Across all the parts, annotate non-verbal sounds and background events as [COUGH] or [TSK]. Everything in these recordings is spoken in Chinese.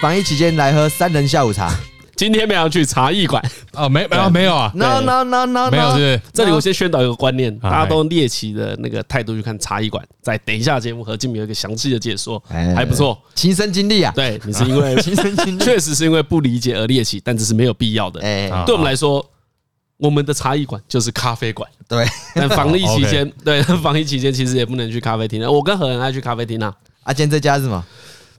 防疫期间来喝三人下午茶。今天没有去茶艺馆哦，没没有没有啊，no no no no，没有是不是？这里我先宣导一个观念，大家都用猎奇的那个态度去看茶艺馆。在等一下节目，何敬明有一个详细的解说，还不错，亲身经历啊。对，你是因为 [LAUGHS] 亲身经历，确实是因为不理解而猎奇，但这是没有必要的。哎，对我们来说，我们的茶艺馆就是咖啡馆。对，但防疫期间，[LAUGHS] 对防疫期间其实也不能去咖啡厅。我跟何人爱去咖啡厅啊。啊，今天这家是什么？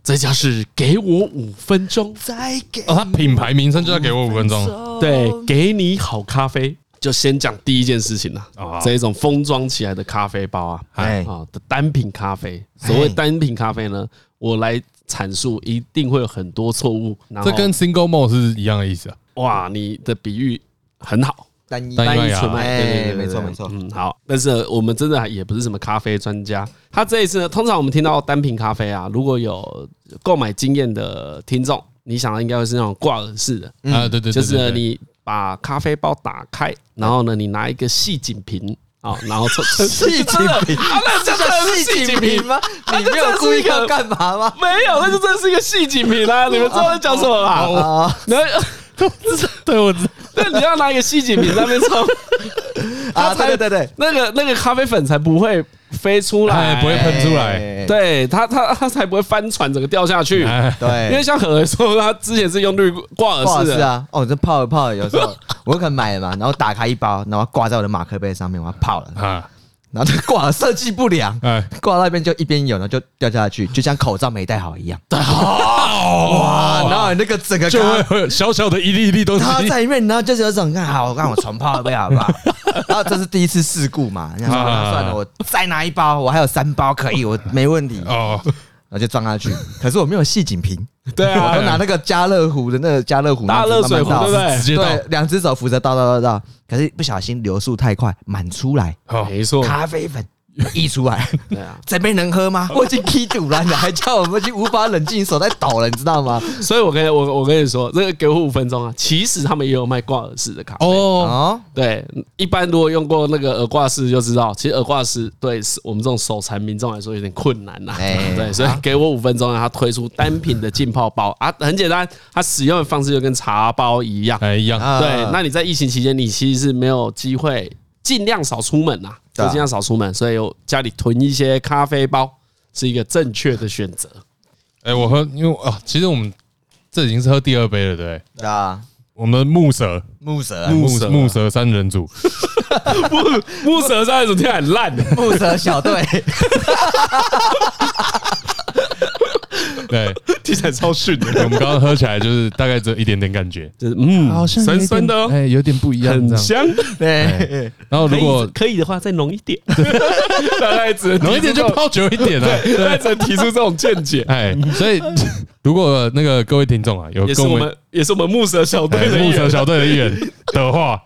这家是给我五分钟，再给哦，它品牌名称就叫给我五分钟。对，给你好咖啡，就先讲第一件事情了。这一种封装起来的咖啡包啊，哎啊的单品咖啡。所谓单品咖啡呢，我来阐述，一定会有很多错误。这跟 single malt 是一样的意思啊。哇，你的比喻很好。单一单一纯麦，对对对，没错没错。嗯，好，但是我们真的也不是什么咖啡专家。他这一次呢，通常我们听到单品咖啡啊，如果有购买经验的听众，你想的应该会是那种挂耳式的啊，对对，就是你把咖啡包打开，然后呢，你拿一个细颈瓶啊，然后从 [LAUGHS] 细颈瓶，[LAUGHS] 那这叫细颈瓶吗？你没有故意要干嘛吗？[LAUGHS] 没有，那就真的是一个细颈瓶啦！你们知道在讲什么吗？然后。对，我知道。[LAUGHS] 对，你要拿一个细颈瓶在那边冲。[LAUGHS] 啊，对对对，那个那个咖啡粉才不会飞出来，不会喷出来，对，它它它才不会翻船，整个掉下去。对，因为像何说，他之前是用滤挂耳式的。啊，哦，这泡了泡了，有时候我可能买了嘛，然后打开一包，然后挂在我的马克杯上面，我要泡了。啊。然后就挂了设计不良，哎，挂那边就一边有，然后就掉下去，就像口罩没戴好一样。[LAUGHS] 哇！然后那个整个就会小小的一粒一粒都是。它在里面，然后就是有种看好，我让我重泡一杯好不好？[LAUGHS] 然后这是第一次事故嘛，然后算了，我再拿一包，我还有三包可以，我没问题。哦。然后就装下去，可是我没有细紧瓶，对啊，[LAUGHS] 我都拿那个家乐福的那个家乐福大热水壶，对不对？直接倒，对，两只手扶着倒倒倒倒，可是不小心流速太快，满出来，没错，咖啡粉。溢出来，对啊，这杯能喝吗？我已经踢堵了，你还叫我们已经无法冷静，手在抖了，你知道吗？所以我跟我我跟你说，这个给我五分钟啊。其实他们也有卖挂耳式的咖啡哦。对，一般如果用过那个耳挂式就知道，其实耳挂式对我们这种手残民众来说有点困难呐。对，所以给我五分钟啊他推出单品的浸泡包啊，很简单，它使用的方式就跟茶包一样，一样。对，那你在疫情期间，你其实是没有机会。尽量少出门呐，就尽量少出门，所以我家里囤一些咖啡包是一个正确的选择。哎，我喝，因为啊，其实我们这已经是喝第二杯了，对不对？对啊，我们木蛇，木蛇，木蛇，木蛇三人组，木木蛇三人组听起来很烂，木蛇小队。[LAUGHS] 对，听起来超逊的。我们刚刚喝起来就是大概只有一点点感觉，就是嗯，好像酸酸的哦，哎，有点不一样，很香。对，然后如果可以的话，再浓一点，[LAUGHS] 大概只浓一点就泡久一点了。对，只能提出这种见解。[LAUGHS] 哎，所以如果那个各位听众啊，有跟我们也是我们木蛇小队的木蛇小队的一员的话，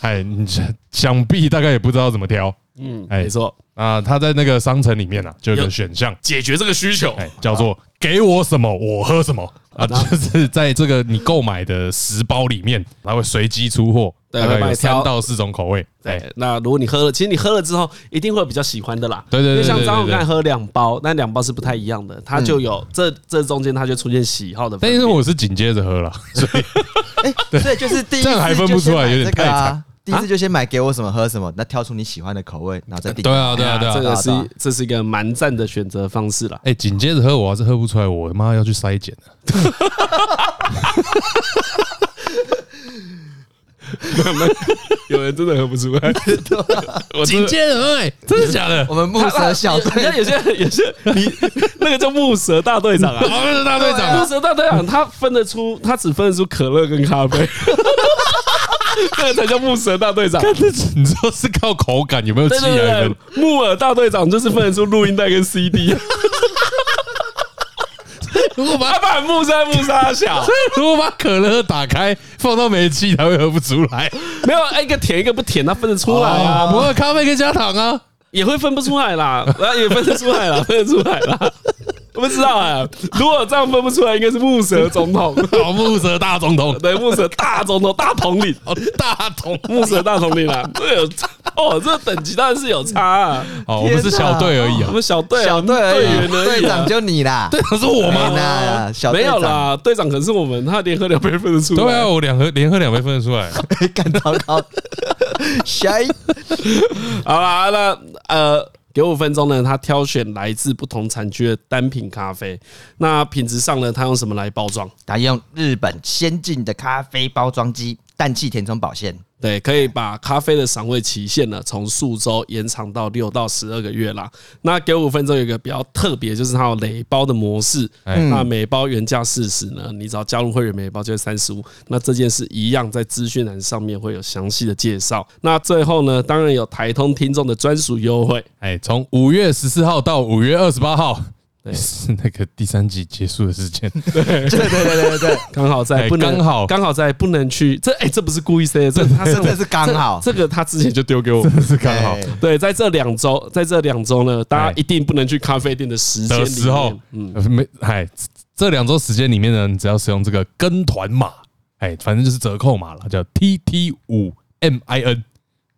哎，你想必大概也不知道怎么挑。嗯，没错。啊，他在那个商城里面呢，就有个选项。解决这个需求，哎，叫做给我什么我喝什么。啊，就是在这个你购买的十包里面，它会随机出货，大概有三到四种口味。对，那如果你喝了，其实你喝了之后，一定会比较喜欢的啦。对对对，就像张永刚才喝两包，那两包是不太一样的，它就有这这中间它就出现喜好的。但是我是紧接着喝了，所以，[LAUGHS] 哎，所以就是第一这样还分不出来，有点太惨。第一次就先买给我什么喝什么，那挑出你喜欢的口味，然后再订。对啊，对啊，对啊，这个是这是一个蛮赞的选择方式啦。哎，紧接着喝，我还是喝不出来，我妈要去筛检了。[LAUGHS] 有人真的喝不出来。我紧接着喝，哎，真的假的？我们木蛇小队，有些有些你那个叫木蛇大队长啊，木蛇大队长，木蛇大队长，他分得出，他只分得出可乐跟咖啡。[LAUGHS] 这个才叫木蛇大队长。你说是靠口感有没有气啊？木耳大队长就是分得出录音带跟 CD。[LAUGHS] 如果把他把木塞木沙小，[LAUGHS] 如果把可乐打开放到煤气，它会喝不出来。没有，一个甜一个不甜，它分得出来啊。不过咖啡可以加糖啊，也会分不出来啦，也分得出来啦，分得出来啦。我不知道啊，如果这样分不出来，应该是木蛇总统，好，[LAUGHS] 木蛇大总统，[LAUGHS] 对，木蛇大总统，大统领，哦，大统。木蛇大统领啊，对，哦，这个等级当然是有差啊。哦，我们是小队而已啊，我们小队小队队员而已，队长就你啦，队长是我吗？没有啦，队长可能是我们，他连喝两杯分得出来。对啊，我两喝连喝两杯分得出来，[LAUGHS] 干糟糕。下一，好啦，那呃。给五分钟呢，他挑选来自不同产区的单品咖啡。那品质上呢，他用什么来包装？他用日本先进的咖啡包装机，氮气填充保鲜。对，可以把咖啡的赏味期限呢，从数周延长到六到十二个月啦。那给五分钟有一个比较特别，就是它有累包的模式。那每包原价四十呢，你只要加入会员，每包就是三十五。那这件事一样，在资讯栏上面会有详细的介绍。那最后呢，当然有台通听众的专属优惠。哎，从五月十四号到五月二十八号。是那个第三集结束的时间，[LAUGHS] 对。对对对对对，刚好在不能刚好。刚好在不能去这哎，这不是故意塞的，这 [LAUGHS] 他真的是刚好，这个他之前就丢给我，真的是刚好。对，在这两周，在这两周呢，大家一定不能去咖啡店的时间时候，嗯，没哎，这两周时间里面呢，你只要使用这个跟团码，哎，反正就是折扣码了，叫 T T 五 M I N，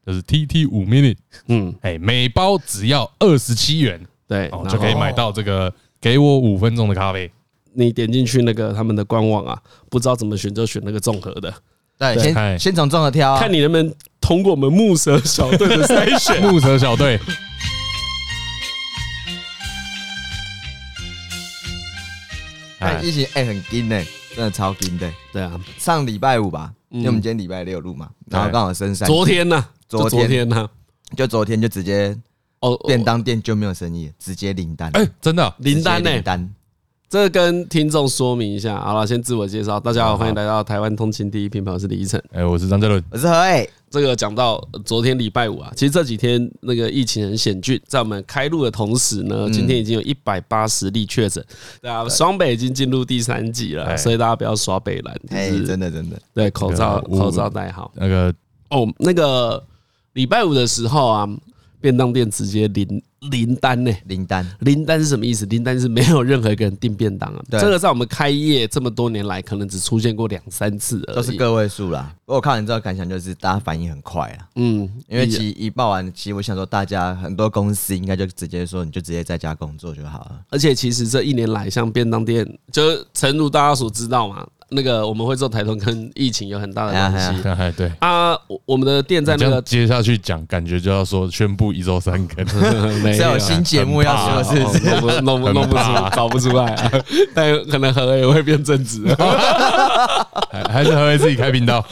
就是 T T 五 minute，嗯，哎，每包只要二十七元。对，就可以买到这个给我五分钟的咖啡。你点进去那个他们的官网啊，不知道怎么选就选那个综合的。对，先先从综合挑，看你能不能通过我们木蛇小队的筛选。[LAUGHS] 木蛇小队，哎，疫情哎很紧呢，真的超紧的。对啊，上礼拜五吧，因为我们今天礼拜六录嘛，然后刚好升三。昨天呢？昨天呢？就昨天就直接。哦，便当店就没有生意，直接零单。哎，真的零单呢？零单，这跟听众说明一下。好了，先自我介绍，大家好，欢迎来到台湾通勤第一品牌，我是李依晨。哎，我是张嘉伦，我是何伟。这个讲到昨天礼拜五啊，其实这几天那个疫情很险峻，在我们开录的同时呢，今天已经有一百八十例确诊。对啊，双北已经进入第三季了，所以大家不要耍北蓝。哎，真的真的，对，口罩口罩戴好。那个哦，那个礼拜五的时候啊。便当店直接零零单呢？零单，零单是什么意思？零单是没有任何一个人订便当啊。这个在我们开业这么多年来，可能只出现过两三次，都是个位数啦。不过我看完之后感想就是，大家反应很快啊。嗯，因为其一报完，其实我想说，大家很多公司应该就直接说，你就直接在家工作就好了。而且其实这一年来，像便当店，就诚如大家所知道嘛。那个我们会做台通跟疫情有很大的 [LAUGHS] 关系，[LAUGHS] 对。啊，我们的店在那个接下去讲，感觉就要说宣布一周三更，[LAUGHS] 没有新节目要说，是弄不弄不弄不出，搞不出来，但可能何伟也会变正直，还是何伟自己开频道？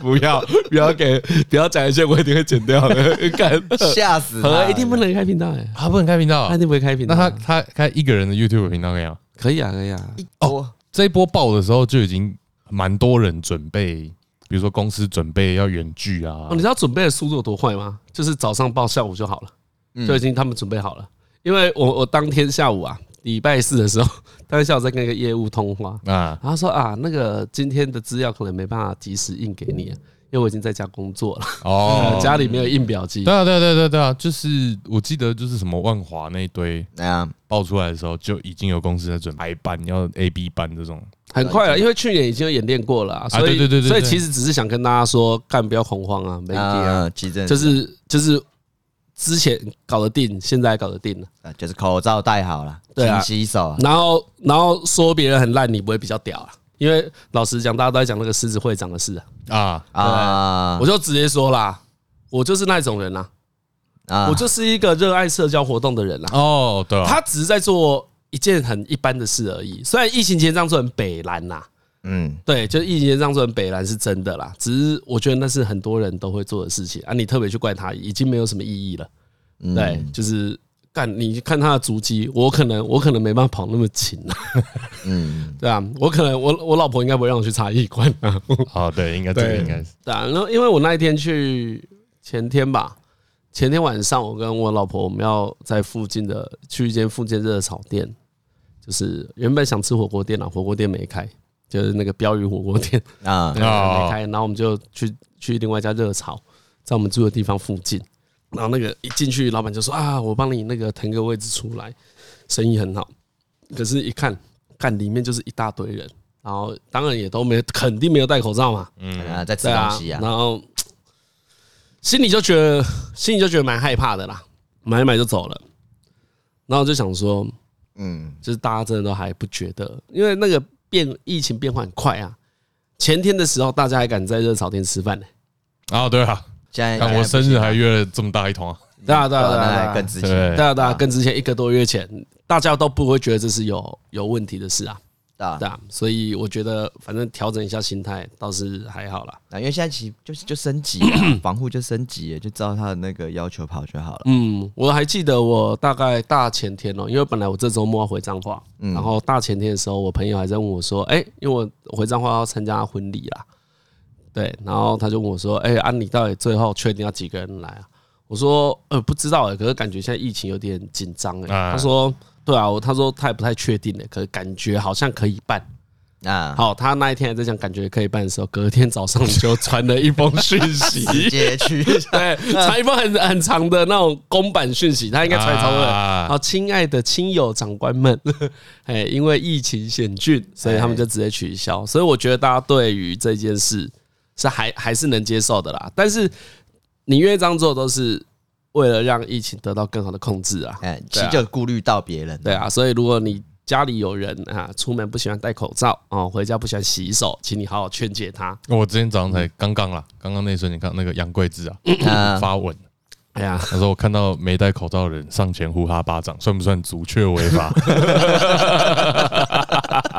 不要不要给不要讲一些我一定会剪掉的，干。吓死何伟一定不能开频道？哎，他不能开频道，他一定不会开频道，那他他开一个人的 YouTube 频道可以吗？可以啊，可以啊，哦。这一波爆的时候就已经蛮多人准备，比如说公司准备要远距啊。你知道准备的速度有多快吗？就是早上报，下午就好了，就已经他们准备好了。因为我我当天下午啊，礼拜四的时候，[LAUGHS] 当天下午在跟一个业务通话啊，然后说啊，那个今天的资料可能没办法及时印给你。因为我已经在家工作了哦，[LAUGHS] 家里没有印表机。对啊，对啊，对对对啊，就是我记得就是什么万华那一堆，那样爆出来的时候就已经有公司在准备班，要 A B 班这种，很快了，因为去年已经有演练过了，所以对对对，所以其实只是想跟大家说，干不要恐慌啊，没问题啊，急诊就是就是之前搞得定，现在搞得定了，就是口罩戴好了，对啊，洗手，然后然后说别人很烂，你不会比较屌啊？因为老实讲，大家都在讲那个狮子会长的事啊。啊。啊！我就直接说啦，我就是那种人呐，啊，我就是一个热爱社交活动的人啦。哦，对，他只是在做一件很一般的事而已。虽然疫情前这样做很北蓝呐，嗯，对，就是疫情前这样做很北蓝是真的啦。只是我觉得那是很多人都会做的事情啊，你特别去怪他，已经没有什么意义了。对，就是。干，你看他的足迹，我可能我可能没办法跑那么勤啊。嗯，[LAUGHS] 对啊，我可能我我老婆应该不会让我去插一罐啊。哦，对，应该这个应该是。对啊，然后因为我那一天去前天吧，前天晚上我跟我老婆我们要在附近的去一间附近热炒店，就是原本想吃火锅店啊，火锅店没开，就是那个标语火锅店 [LAUGHS] 啊没开，然后我们就去去另外一家热炒，在我们住的地方附近。然后那个一进去，老板就说啊，我帮你那个腾个位置出来，生意很好。可是，一看，看里面就是一大堆人，然后当然也都没，肯定没有戴口罩嘛。嗯啊，在吃东西啊。然后心里就觉得心里就觉得蛮害怕的啦，买一买就走了。然后就想说，嗯，就是大家真的都还不觉得，因为那个变疫情变化很快啊。前天的时候，大家还敢在热炒店吃饭呢。啊，对啊，现在我生日还约了这么大一团。对啊，对啊，对啊，更之前，对啊，对啊，更之前一个多月前，大家都不会觉得这是有有问题的事啊。对啊，所以我觉得反正调整一下心态倒是还好啦。因为现在其实就是就升级，[CLEARS THROAT] 防护就升级，就照他的那个要求跑就好了。嗯，我还记得我大概大前天哦，因为本来我这周末要回彰化，然后大前天的时候，我朋友还在问我说：“哎，因为我回彰化要参加婚礼啦。”对，然后他就问我说：“哎，安妮到底最后确定要几个人来啊？”我说：“呃，不知道哎，可是感觉现在疫情有点紧张哎。”他说。对啊，他说他也不太确定的，可是感觉好像可以办啊。好，他那一天还在讲感觉可以办的时候，隔天早上就传了一封讯息，[LAUGHS] 直接去 [LAUGHS] 对，传一封很很长的那种公版讯息，他应该传超多。好，亲爱的亲友长官们，[LAUGHS] 哎，因为疫情险峻，所以他们就直接取消。所以我觉得大家对于这件事是还还是能接受的啦。但是你愿意这样做都是。为了让疫情得到更好的控制啊，哎，其实就顾虑到别人，对啊，所以如果你家里有人啊，出门不喜欢戴口罩哦，回家不喜欢洗手，请你好好劝诫他。我今天早上才刚刚啦，刚刚那一瞬间，你看那个杨贵志啊发文。哎呀，他说我看到没戴口罩的人上前呼他巴掌，算不算足却违法？[LAUGHS]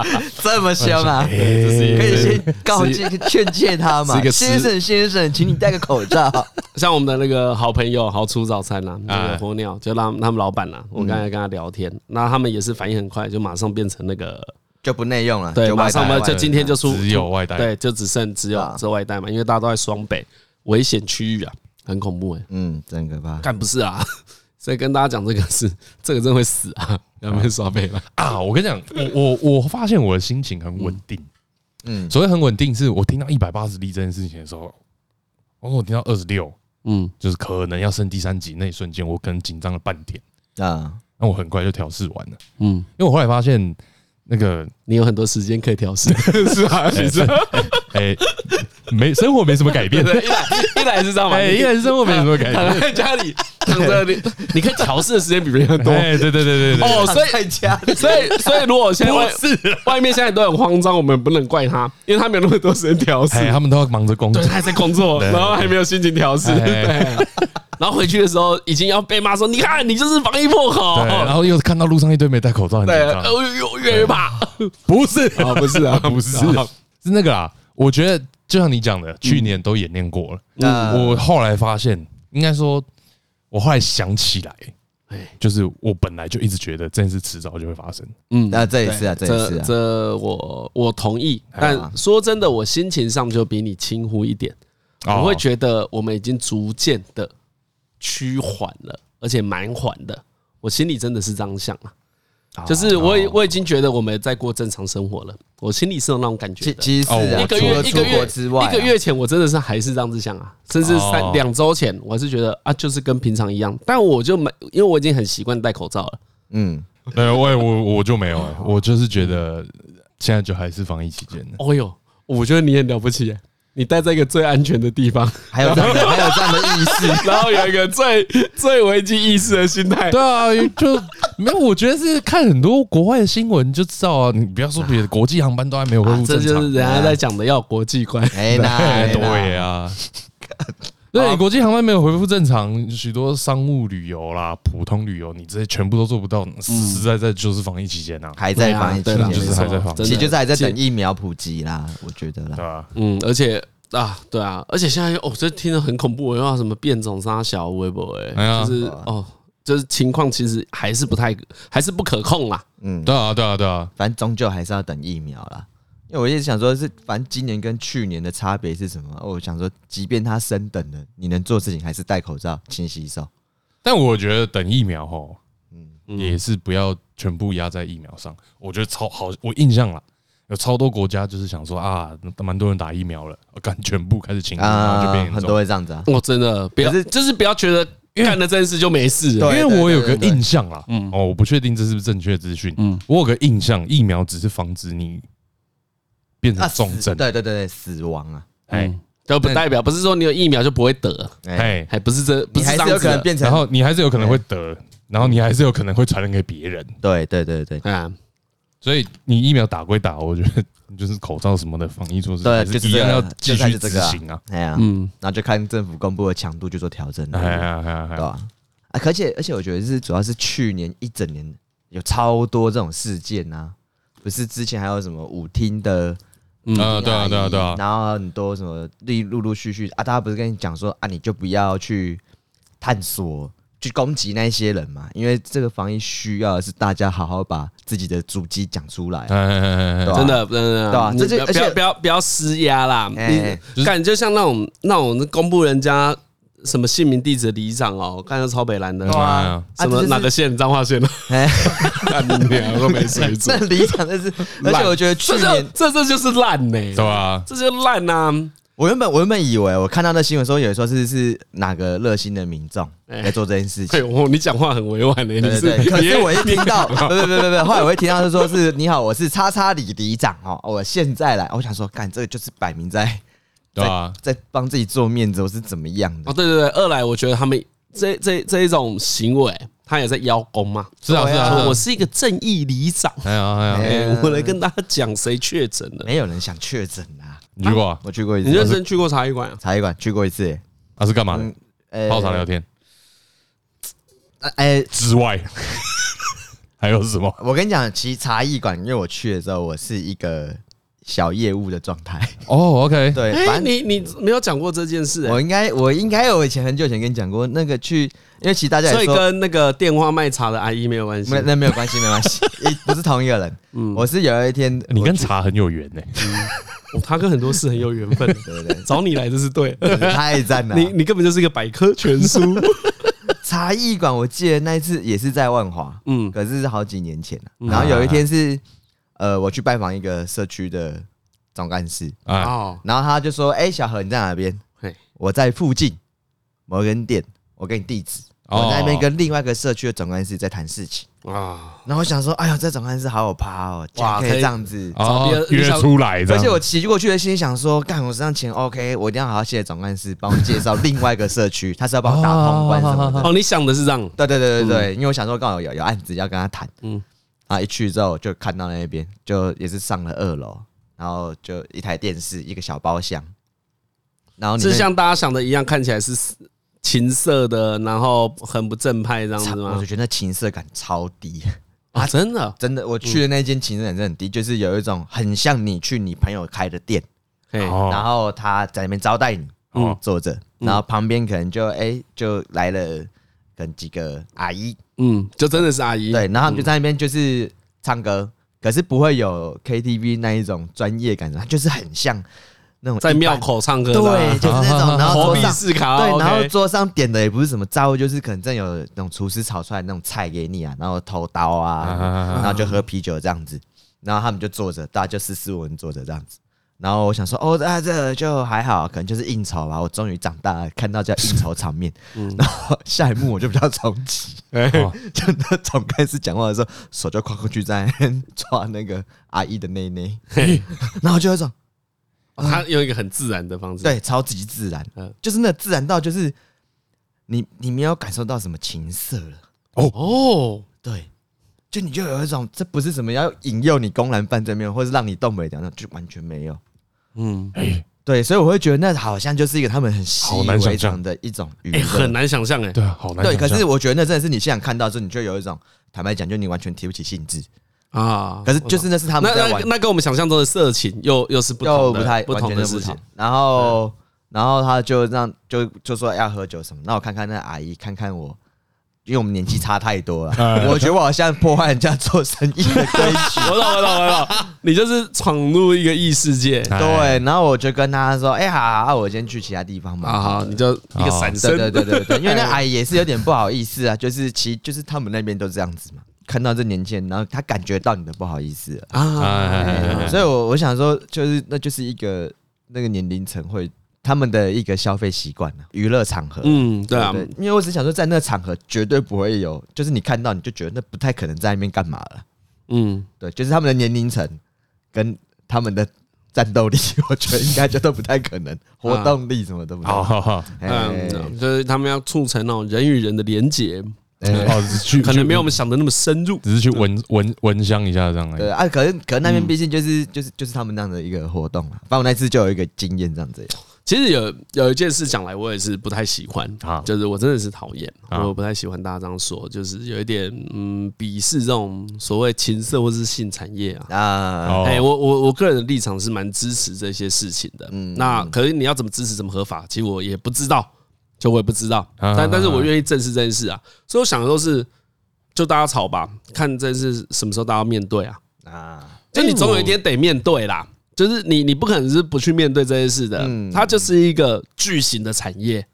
[LAUGHS] 这么凶啊！[LAUGHS] 可以先告诫劝诫他嘛，先生先生，请你戴个口罩。[LAUGHS] 像我们的那个好朋友好出早餐啦，那个火鸟就让他们老板啦，我刚才跟他聊天，那他们也是反应很快，就马上变成那个就不内用了，对，马上嘛，就今天就出只有外带，对，就只剩只有这外带嘛，因为大家都在双北危险区域啊。很恐怖哎，嗯，真可怕。干不是啊，所以跟大家讲这个是，这个真会死啊，要不要刷背了啊？我跟你讲，我我我发现我的心情很稳定，嗯，所谓很稳定，是我听到一百八十例这件事情的时候，我说我听到二十六，嗯，就是可能要升第三级那一瞬间，我可能紧张了半天啊，那我很快就调试完了，嗯，因为我后来发现那个你有很多时间可以调试，[LAUGHS] 是啊，其实，哎。没生活没什么改变，[LAUGHS] 一来一来是这样嘛，一来是生活没什么改变，躺在家里躺着你，你可以调试的时间比别人多。哎，对对对对对。哦，所以在家，所以所以如果现在外外面现在都很慌张，我们不能怪他，因为他没有那么多时间调试，他们都要忙着工作，他还在工作，然后还没有心情调试，然后回去的时候已经要被骂说，你看你就是防疫破口，然后又看到路上一堆没戴口罩，很紧张，又越怕，不是。啊，不是啊，[LAUGHS] 不是，是那个啊，我觉得。就像你讲的，去年都演练过了。那我后来发现，应该说，我后来想起来，就是我本来就一直觉得这件事迟早就会发生。嗯，那这也是啊，这一次，这我我同意。但说真的，我心情上就比你轻忽一点。我会觉得我们已经逐渐的趋缓了，而且蛮缓的。我心里真的是这样想啊。就是我我已经觉得我们在过正常生活了，我心里是有那种感觉的。其实是一个月一个月之外，一个月前我真的是还是这样子想啊，甚至三两周前我还是觉得啊，就是跟平常一样。但我就没，因为我已经很习惯戴口罩了。嗯，对，我我我就没有，我就是觉得现在就还是防疫期间的。哦哟，我觉得你很了不起。你待在一个最安全的地方，还有这样的，还有这样的意识，[LAUGHS] 然后有一个最最危机意识的心态。对啊，就没有。我觉得是看很多国外的新闻就知道啊。你不要说别的，国际航班都还没有恢复正常，这就是人家在讲的要国际观。哎，那对啊。[LAUGHS] 对，国际航班没有恢复正常，许多商务旅游啦、普通旅游，你这些全部都做不到。实实在在就是防疫期间呐，还在防疫期间，就是还在防疫，其实就是还在等疫苗普及啦，我觉得啦。对啊，嗯，而且啊，对啊，而且现在哦，这听着很恐怖，我要什么变种杀小微博哎，就是哦，就是情况其实还是不太，还是不可控啦。嗯，对啊，对啊，对啊，反正终究还是要等疫苗啦。因为我一直想说，是反正今年跟去年的差别是什么？我想说，即便它升等了，你能做事情还是戴口罩、勤洗手。但我觉得等疫苗吼，嗯，也是不要全部压在疫苗上。我觉得超好，我印象了，有超多国家就是想说啊，蛮多人打疫苗了，我敢全部开始清零，然后就变很多会这样子啊。我真的不要，就是不要觉得干了这件事就没事。因为我有个印象啦，嗯，哦，我不确定这是不是正确的资讯，嗯，我有个印象，疫苗只是防止你。变成重症，对对对对，死亡啊！哎，都不代表不是说你有疫苗就不会得，哎，还不是这，你还是有可能变成，然后你还是有可能会得，然后你还是有可能会传染给别人。对对对对，啊，所以你疫苗打归打，我觉得就是口罩什么的防疫措施，对，就是一样要继续执行啊。哎呀，嗯，然后就看政府公布的强度去做调整，哎呀哎呀，对吧？啊，而且而且我觉得是主要是去年一整年有超多这种事件呐，不是之前还有什么舞厅的。嗯啊，对啊，对啊，对啊，然后很多什么陆陆陆续续啊，大家不是跟你讲说啊，你就不要去探索、去攻击那些人嘛，因为这个防疫需要的是大家好好把自己的主机讲出来，[LAUGHS] 真的，真的，对吧？这就而且不要不要施压啦，你感觉像那种那种公布人家。什么姓名地址的里长哦，我看到超北蓝的，什么哪个县彰化县的？[LAUGHS] 哎，两个没水准。[LAUGHS] 那里长那是，而且我觉得去年这这就是烂呢，对吧？这就烂呐！我原本我原本以为我看到那新闻说，有说是是哪个热心的民众在做这件事情。[LAUGHS] 哦，你讲话很委婉的，你是？可是我一听到，不不不不不，后来我一听到是说是你好，我是叉叉里里长哦，我现在来，我想说，干这个就是摆明在。对啊，在帮自己做面子，我是怎么样的？哦，对对对，二来我觉得他们这这这一种行为，他也在邀功嘛。是啊是啊，我是一个正义里长。哎呀哎呀，我来跟大家讲谁确诊了。没有人想确诊啊。你去过？我去过一次。你认真去过茶艺馆？茶艺馆去过一次。他是干嘛的？泡茶聊天。哎，之外 [LAUGHS] 还有什么？我跟你讲，其实茶艺馆，因为我去的时候，我是一个。小业务的状态。[LAUGHS] 哦，OK，对，反正你你没有讲过这件事，我应该我应该有以前很久以前跟你讲过那个去，因为其实大家所以跟那个电话卖茶的阿姨没有关系，没那没有关系，没关系，[LAUGHS] 不是同一个人。嗯，我是有一天你跟茶很有缘呢，嗯。他跟很多事很有缘分，[LAUGHS] 对不对？找你来就是对，太赞了，你你根本就是一个百科全书。茶艺馆，我记得那一次也是在万华，嗯，可是是好几年前了。然后有一天是。呃，我去拜访一个社区的总干事啊，然后他就说：“哎，小何你在哪边？我在附近某间店，我给你地址。我在那边跟另外一个社区的总干事在谈事情啊。然后我想说，哎呀，这总干事好有趴哦，哇，可以这样子约出来。而且我骑过去的心想说，干我身上钱 OK，我一定要好好谢谢总干事帮我介绍另外一个社区，[LAUGHS] 他是要帮我打通关什么的。哦，你想的是这样？对对对对对，因为我想说刚好有有案子要跟他谈，嗯。”啊！一去之后就看到那边，就也是上了二楼，然后就一台电视，一个小包厢，然后是像大家想的一样，看起来是情色的，然后很不正派这样子吗？我就觉得那情色感超低 [LAUGHS] 啊！真的真的，我去的那间情色感真的很低，就是有一种很像你去你朋友开的店，然后他在那边招待你，坐着，然后旁边可能就哎就来了跟几个阿姨。嗯，就真的是阿姨。对，然后他们就在那边就是唱歌，可是不会有 KTV 那一种专业感，它就是很像那种在庙口唱歌，对，就是那种，然后 [LAUGHS] 桌上对，然后桌上点的也不是什么杂物，就是可能真有那种厨师炒出来那种菜给你啊，然后偷刀啊，然后就喝啤酒这样子，然后他们就坐着，大家就斯斯文文坐着这样子。然后我想说，哦，啊，这个就还好，可能就是应酬吧。我终于长大了，看到这应酬场面。嗯，然后下一幕我就比较着急，[LAUGHS] 就那总开始讲话的时候，手就跨过去在抓那个阿姨的内内，然后就那种，他用一个很自然的方式，对，超级自然，就是那自然到就是你你没有感受到什么情色了。哦哦，对。就你就有一种，这不是什么要引诱你公然犯罪没有，或是让你动不了，那就完全没有。嗯，哎，对，所以我会觉得那好像就是一个他们很习以为常的一种娱乐，很难想象哎。对，好难。对，可是我觉得那真的是你现场看到之后，你就有一种坦白讲，就你完全提不起兴致啊。可是就是那是他们在玩，那跟我们想象中的色情又又是不同的，不太不同的事情。然后，然后他就让就就说要喝酒什么，那我看看那阿姨，看看我。因为我们年纪差太多了，[LAUGHS] 我觉得我好像破坏人家做生意的规矩。[LAUGHS] 我懂，我懂，我懂。你就是闯入一个异世界，对。然后我就跟他说：“哎，好，好，我先去其他地方嘛。”好，你就一个闪身。对对对对，因为那 [LAUGHS] 阿姨也是有点不好意思啊，就是其就是他们那边都这样子嘛。看到这年轻人，然后他感觉到你的不好意思啊，所以我我想说，就是那就是一个那个年龄层会。他们的一个消费习惯呢，娱乐场合，嗯，对啊，因为我只想说，在那个场合绝对不会有，就是你看到你就觉得那不太可能在那边干嘛了，嗯，对，就是他们的年龄层跟他们的战斗力，我觉得应该就都不太可能，活动力什么都不太可能。好好好，嗯，就是他们要促成那种人与人的连结。[LAUGHS] 哦，可能没有我们想的那么深入，只是去闻闻闻香一下这样。对啊，可是可是那边毕竟就是就是就是他们那样的一个活动了。反正我那次就有一个经验这样子。其实有有一件事讲来，我也是不太喜欢啊，就是我真的是讨厌，我不太喜欢大家这样说，就是有一点嗯鄙视这种所谓情色或是性产业啊。啊。哎，我我我个人的立场是蛮支持这些事情的。嗯，那可是你要怎么支持怎么合法，其实我也不知道。就我也不知道，但但是我愿意正视这件事啊，所以我想的都是，就大家吵吧，看这是什么时候大家面对啊。啊，就你总有一天得面对啦，就是你你不可能是不去面对这些事的，它就是一个巨型的产业，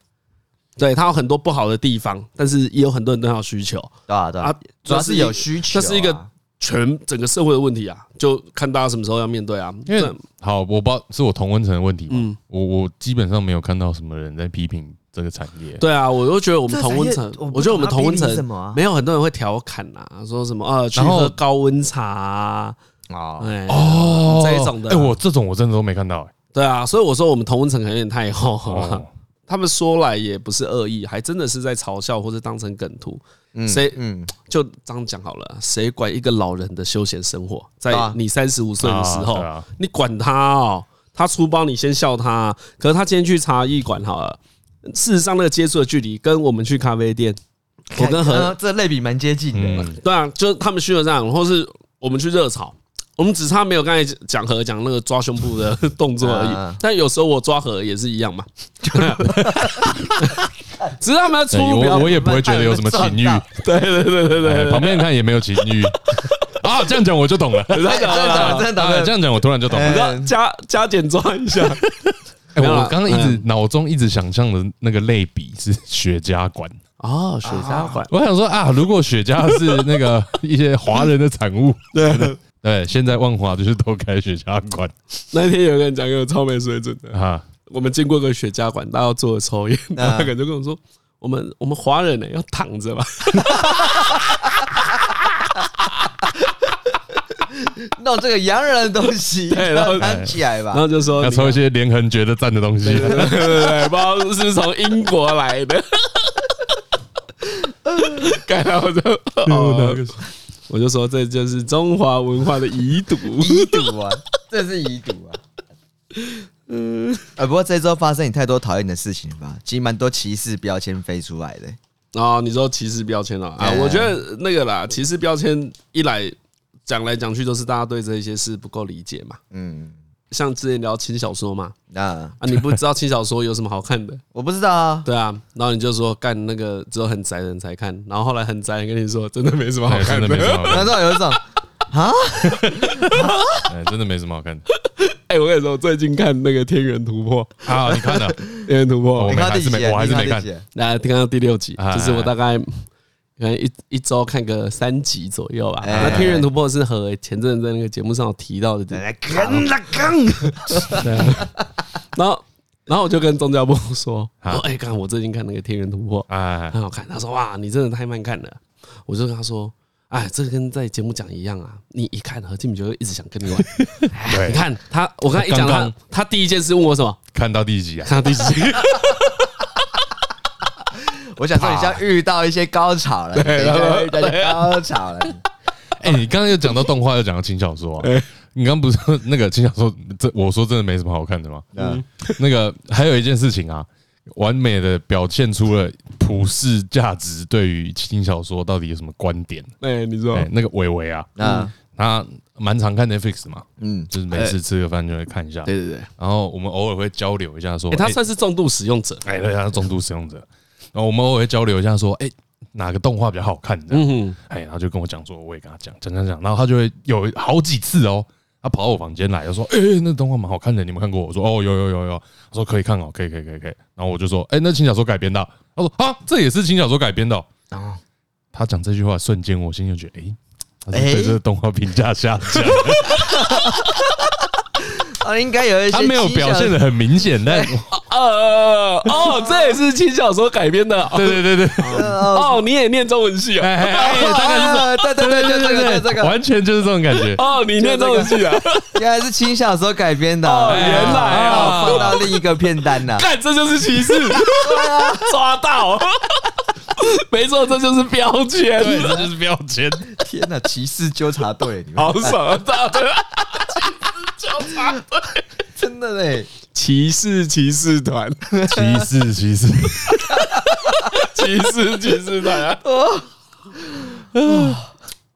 对，它有很多不好的地方，但是也有很多人都有需求，对啊对啊，主要是有需求，这是一个全整个社会的问题啊，就看大家什么时候要面对啊，因为好，我不知道是我同温层的问题，嗯，我我基本上没有看到什么人在批评。这个产业，对啊，我都觉得我们同温层，我觉得我们同温层没有很多人会调侃呐，说什么啊，去喝高温茶啊，哦，这一种的，哎，我这种我真的都没看到，哎，对啊，所以我说我们同温层可能有点太厚，[LAUGHS] 他们说来也不是恶意，还真的是在嘲笑或者当成梗图，谁嗯，就这样讲好了，谁管一个老人的休闲生活，在你三十五岁的时候，你管他哦，他出包你先笑他，可是他今天去茶艺馆好了。事实上，那个接触的距离跟我们去咖啡店，我跟何这类比蛮接近的。对啊，就是他们需要这样，或是我们去热炒，我们只差没有刚才讲和讲那个抓胸部的 [LAUGHS] 动作而已。但有时候我抓何也是一样嘛，[LAUGHS] 只是他们要出，我我也不会觉得有什么情欲。[LAUGHS] 对对对对对，旁边看也没有情欲。啊，这样讲我就懂了。这样讲，这样讲我突然就懂了。加加减抓一下。哎，我刚刚一直脑中一直想象的那个类比是雪茄馆哦，雪茄馆。我想说啊，如果雪茄是那个一些华人的产物，对对，现在万华就是都开雪茄馆。那天有个人讲一个超没水准的哈，我们经过个雪茄馆，大家要坐着抽烟，那个人就跟我说，我们我们华人呢要躺着吧。[LAUGHS] 弄这个洋人的东西，[LAUGHS] 对，然后弹起来吧，然后就说要抽一些连横觉得赞的东西，对对对，不知道是不是从英国来的。[LAUGHS] 改了我就，我就说这就是中华文化的遗毒，遗毒啊，这是遗毒啊。[LAUGHS] 嗯，啊，不过这周发生你太多讨厌的事情了吧？其实蛮多歧视标签飞出来的。哦，你说歧视标签了啊？我觉得那个啦，歧视标签一来。讲来讲去都是大家对这些事不够理解嘛。嗯，像之前聊轻小说嘛，啊啊，你不知道轻小说有什么好看的？[LAUGHS] 我不知道啊。对啊，然后你就说干那个只有很宅的人才看，然后后来很宅跟你说真的没什么好看的，[LAUGHS] 难道有一种啊？哎，真的没什么好看的。[LAUGHS] 哎，我跟你说，我最近看那个《天元突破》啊，你看了《天元突破》？我看第几集？我还是没看。来，看到第六集，就是我大概。可能一一周看个三集左右吧。那《天元突破》是和前阵子在那个节目上有提到的。然后，然后我就跟宗教部说：“哎，刚刚我最近看那个《天元突破》，哎，很好看。”他说：“哇，你真的太慢看了。”我就跟他说：“哎，这跟在节目讲一样啊！你一看何进敏就会一直想跟你玩。[LAUGHS] 你看他，我刚才一讲他，他第一件事问我什么？看到第几集啊？看到第几集？”我想说，你像遇到一些高潮了，对，然后遇到一些高潮了。哎，你刚刚又讲到动画，又讲到轻小说啊。你刚刚不是说那个轻小说，这我说真的没什么好看的吗？嗯，那个还有一件事情啊，完美的表现出了普世价值对于轻小说到底有什么观点？哎，你知道，那个伟伟啊，嗯，他蛮常看 Netflix 嘛，嗯，就是每次吃个饭就会看一下。对对对。然后我们偶尔会交流一下，说，他算是重度使用者。哎，对，他是重度使用者。然后我们偶尔会交流一下，说，哎，哪个动画比较好看？这样，哎，然后就跟我讲说，我也跟他讲，讲讲讲，然后他就会有好几次哦，他跑到我房间来，他说，哎，那动画蛮好看的，你们看过？我说，哦，有有有有，他说可以看哦，可以可以可以可以。然后我就说，哎，那轻小说改编的？他说，啊，这也是轻小说改编的。哦，他讲这句话瞬间，我心就觉得，哎，他对这个动画评价下降。[LAUGHS] 啊，应该有一些。他没有表现的很明显，[LAUGHS] 但呃哦，这也是轻小说改编的。对对对对。哦，你也念中文系啊？哎，大概是对对对，就这个这个，完全就是这种感觉。哦，你念中文系啊？原来是轻小说改编的。哦，原来啊，放到另一个片单了。看，这就是歧视。抓到。没错，这就是标签，对，这就是标签。天哪，歧视纠察队，好爽啊！骑士纠察队，真的嘞，骑士骑士团，骑士骑士，骑士骑士团啊！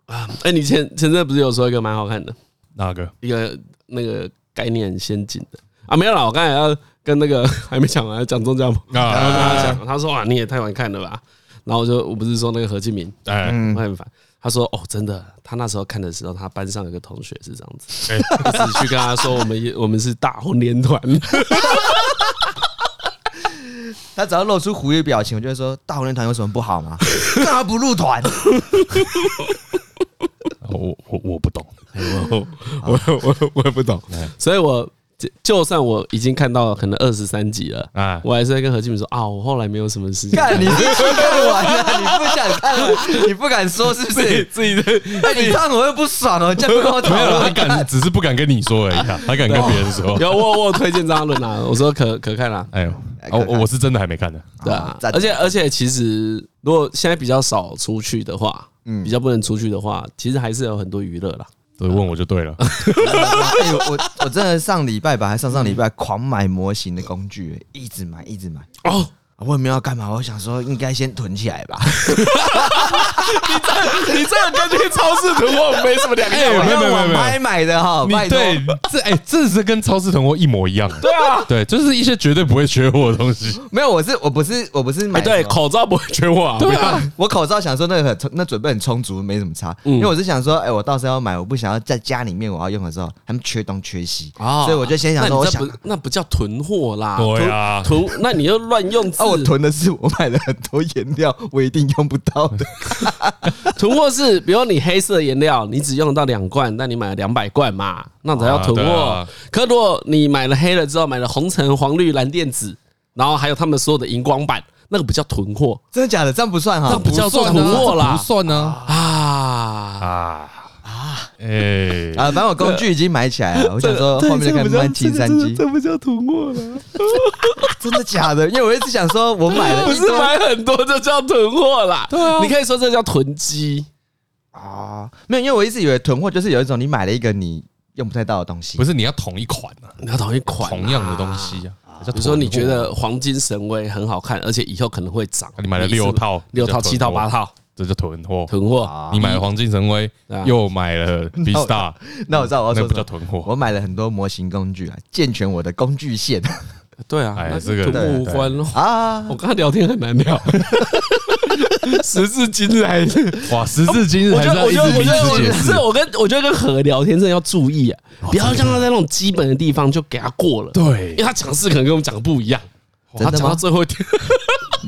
啊，哎，你前前阵不是有说一个蛮好看的？哪个？一个那个概念很先进的啊？没有啦，我刚才要跟那个 [LAUGHS] 还没讲完，讲宗教啊，然后跟他讲，他说啊，你也太晚看了吧？然后我就我不是说那个何敬明，哎，我很烦。他说哦，真的，他那时候看的时候，他班上有个同学是这样子，一直去跟他说，我们我们是大红莲团。[LAUGHS] 他只要露出狐疑表情，我就会说大红莲团有什么不好吗？干嘛不入团？[LAUGHS] 我我我不懂，[LAUGHS] 我我我我也不懂，所以我。就算我已经看到可能二十三集了啊，我还是在跟何敬明说啊，我后来没有什么事情看。你是 [LAUGHS] 看完了，你不想看了，你不敢说是不是？自己的，哎，你看我又不爽了，这样不跟我讨论。没有，他敢，只是不敢跟你说而已，[LAUGHS] 他敢跟别人说。有我我推荐张伦啊，我说可可看了。哎呦，我我是真的还没看呢。对啊，而且而且其实如果现在比较少出去的话，嗯，比较不能出去的话，其实还是有很多娱乐啦。所以问我就对了。[LAUGHS] 我我真的上礼拜吧，还上上礼拜狂买模型的工具，一直买，一直买。哦。我也没有要干嘛，我想说应该先囤起来吧。[LAUGHS] 你这你这个跟去超市囤货没什么两样。没有没有没有买买的哈，你对这哎，这是跟超市囤货一模一样。对啊，对，就是一些绝对不会缺货的东西。没有，我是我不是我不是买对口罩不会缺货啊。对啊，我口罩想说那个很那准备很充足，没什么差。因为我是想说，哎，我到时候要买，我不想要在家里面我要用的时候他们缺东缺西啊，所以我就先想说，我想那不叫囤货啦。对啊，囤那你又乱用啊，我囤的是。我买了很多颜料，我一定用不到的。[LAUGHS] 囤货是，比如你黑色颜料，你只用得到两罐，但你买了两百罐嘛，那才叫囤货。可如果你买了黑了之后，买了红橙黄绿蓝靛紫，然后还有他们所有的荧光版，那个不叫囤货，真的假的？这样不算哈，这不叫做囤货啦，不算呢啊啊。哎啊！反正我工具已经买起来了，我想说后面再看买提三机，这不叫囤货了，真的假的？因为我一直想说，我买了不是买很多就叫囤货啦。对啊，你可以说这叫囤积啊。没有，因为我一直以为囤货就是有一种你买了一个你用不太到的东西，不是你要同一款啊，你要同一款同样的东西啊。比如说你觉得黄金神威很好看，而且以后可能会涨，你买了六套、六套、七套、八套。这叫囤货，囤货。你买了黄金神威，又买了 [LAUGHS] B Star，那我知道我要说什么叫囤货。我买了很多模型工具啊，健全我的工具线。对啊，哎，这个囤货无关啊。我跟他聊天很难聊，时至今日还是 [LAUGHS] 哇，时至今日还是一直彼此解释。是我跟我觉得跟何聊天真的要注意啊，不要让他在那种基本的地方就给他过了。对，因为他讲事可能跟我们讲的不一样。他讲到最后一天。